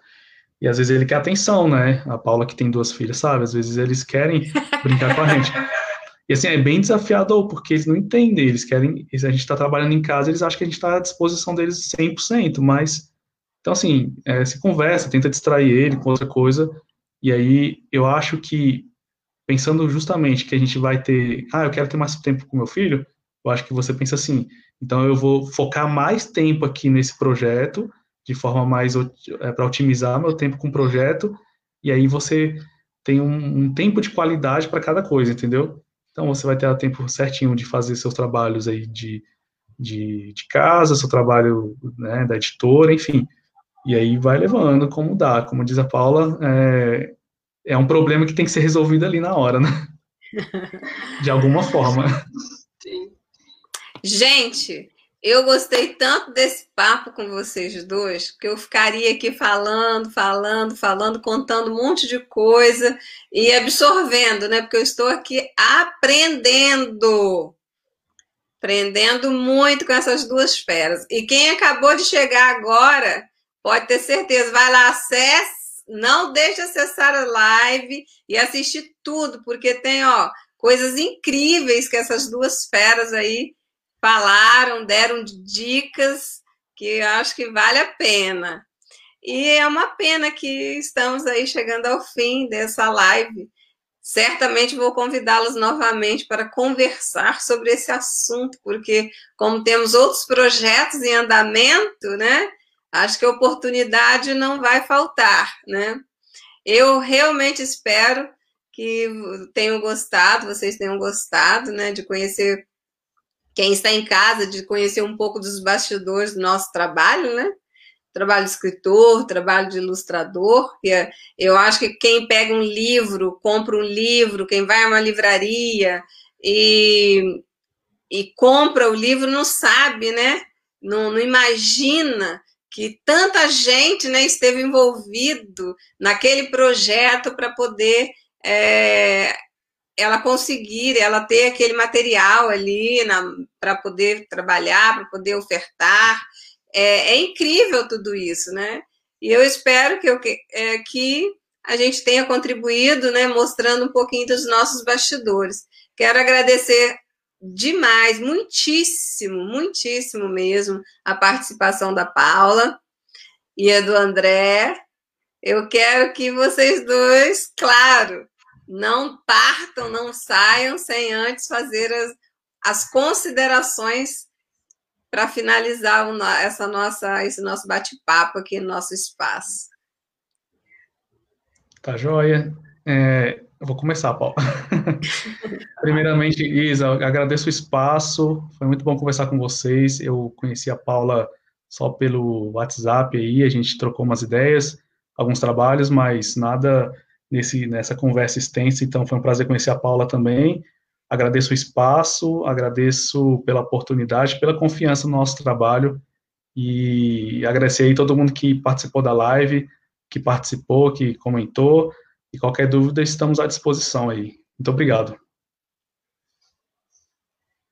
E às vezes ele quer atenção, né? A Paula que tem duas filhas, sabe? Às vezes eles querem brincar com a gente. E assim, é bem desafiador, porque eles não entendem, eles querem, a gente está trabalhando em casa, eles acham que a gente está à disposição deles 100%, mas, então assim, é, se conversa, tenta distrair ele com outra coisa, e aí eu acho que, pensando justamente que a gente vai ter, ah, eu quero ter mais tempo com meu filho, eu acho que você pensa assim, então eu vou focar mais tempo aqui nesse projeto, de forma mais é, para otimizar meu tempo com o projeto, e aí você tem um, um tempo de qualidade para cada coisa, entendeu? Então você vai ter o tempo certinho de fazer seus trabalhos aí de, de, de casa, seu trabalho né, da editora, enfim. E aí vai levando como dá. Como diz a Paula, é, é um problema que tem que ser resolvido ali na hora, né? De alguma forma. Sim. Gente, eu gostei tanto desse papo com vocês dois, que eu ficaria aqui falando, falando, falando, contando um monte de coisa e absorvendo, né? Porque eu estou aqui aprendendo. Aprendendo muito com essas duas feras. E quem acabou de chegar agora, pode ter certeza, vai lá, acesse, não deixe acessar a live e assistir tudo, porque tem, ó, coisas incríveis que essas duas feras aí falaram, deram dicas que eu acho que vale a pena. E é uma pena que estamos aí chegando ao fim dessa live. Certamente vou convidá-los novamente para conversar sobre esse assunto, porque como temos outros projetos em andamento, né? Acho que a oportunidade não vai faltar, né? Eu realmente espero que tenham gostado, vocês tenham gostado, né, de conhecer quem está em casa, de conhecer um pouco dos bastidores do nosso trabalho, né? Trabalho de escritor, trabalho de ilustrador. É, eu acho que quem pega um livro, compra um livro, quem vai a uma livraria e, e compra o livro não sabe, né? Não, não imagina que tanta gente né, esteve envolvido naquele projeto para poder é, ela conseguir, ela ter aquele material ali para poder trabalhar, para poder ofertar. É, é, incrível tudo isso, né? E eu espero que, eu, é, que a gente tenha contribuído, né, mostrando um pouquinho dos nossos bastidores. Quero agradecer demais, muitíssimo, muitíssimo mesmo, a participação da Paula e a do André. Eu quero que vocês dois, claro, não partam, não saiam sem antes fazer as, as considerações para finalizar o, essa nossa, esse nosso bate-papo aqui no nosso espaço. Tá joia. É, eu vou começar, Paulo. Primeiramente, Isa, agradeço o espaço, foi muito bom conversar com vocês. Eu conheci a Paula só pelo WhatsApp aí, a gente trocou umas ideias, alguns trabalhos, mas nada nesse, nessa conversa extensa, então foi um prazer conhecer a Paula também. Agradeço o espaço, agradeço pela oportunidade, pela confiança no nosso trabalho e agradecer aí todo mundo que participou da live, que participou, que comentou, e qualquer dúvida estamos à disposição aí. Muito obrigado.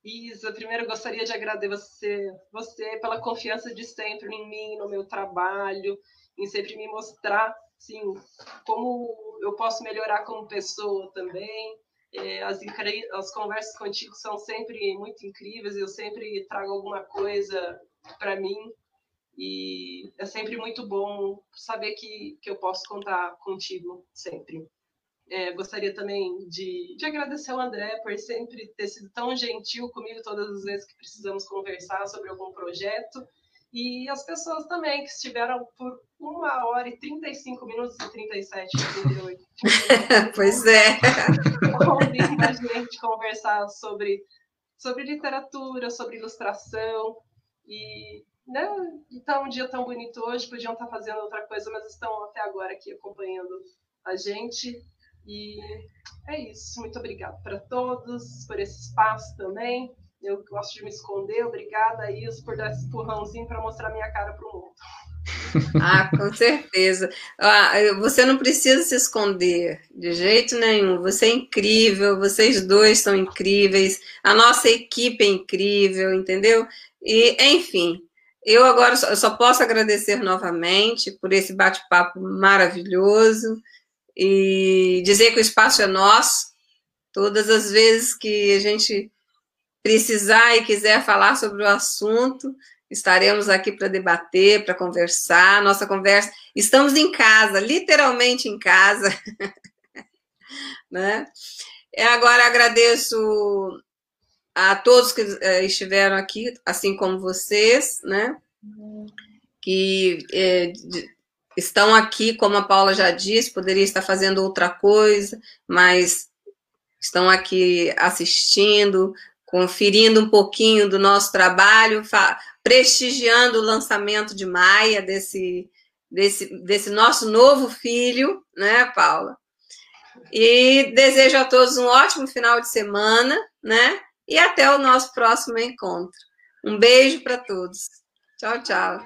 Isa, primeiro gostaria de agradecer você, você pela confiança de sempre em mim, no meu trabalho, em sempre me mostrar, sim, como eu posso melhorar como pessoa também. É, as, as conversas contigo são sempre muito incríveis, eu sempre trago alguma coisa para mim e é sempre muito bom saber que, que eu posso contar contigo sempre. É, gostaria também de, de agradecer ao André por sempre ter sido tão gentil comigo todas as vezes que precisamos conversar sobre algum projeto. E as pessoas também que estiveram por uma hora e 35 minutos e 37, 38. pois é. Ouvindo a gente conversar sobre, sobre literatura, sobre ilustração. E né, está um dia tão bonito hoje, podiam estar fazendo outra coisa, mas estão até agora aqui acompanhando a gente. E é isso. Muito obrigada para todos, por esse espaço também. Eu gosto de me esconder. Obrigada, Isso, por dar esse empurrãozinho para mostrar minha cara para o mundo. Ah, com certeza. Ah, você não precisa se esconder de jeito nenhum. Você é incrível, vocês dois são incríveis, a nossa equipe é incrível, entendeu? E, enfim, eu agora só, só posso agradecer novamente por esse bate-papo maravilhoso e dizer que o espaço é nosso. Todas as vezes que a gente precisar e quiser falar sobre o assunto, estaremos aqui para debater, para conversar. Nossa conversa, estamos em casa, literalmente em casa. né? Agora agradeço a todos que eh, estiveram aqui, assim como vocês, né? Que eh, estão aqui, como a Paula já disse, poderia estar fazendo outra coisa, mas estão aqui assistindo, conferindo um pouquinho do nosso trabalho, prestigiando o lançamento de Maia, desse, desse, desse nosso novo filho, né, Paula? E desejo a todos um ótimo final de semana, né? E até o nosso próximo encontro. Um beijo para todos. Tchau, tchau.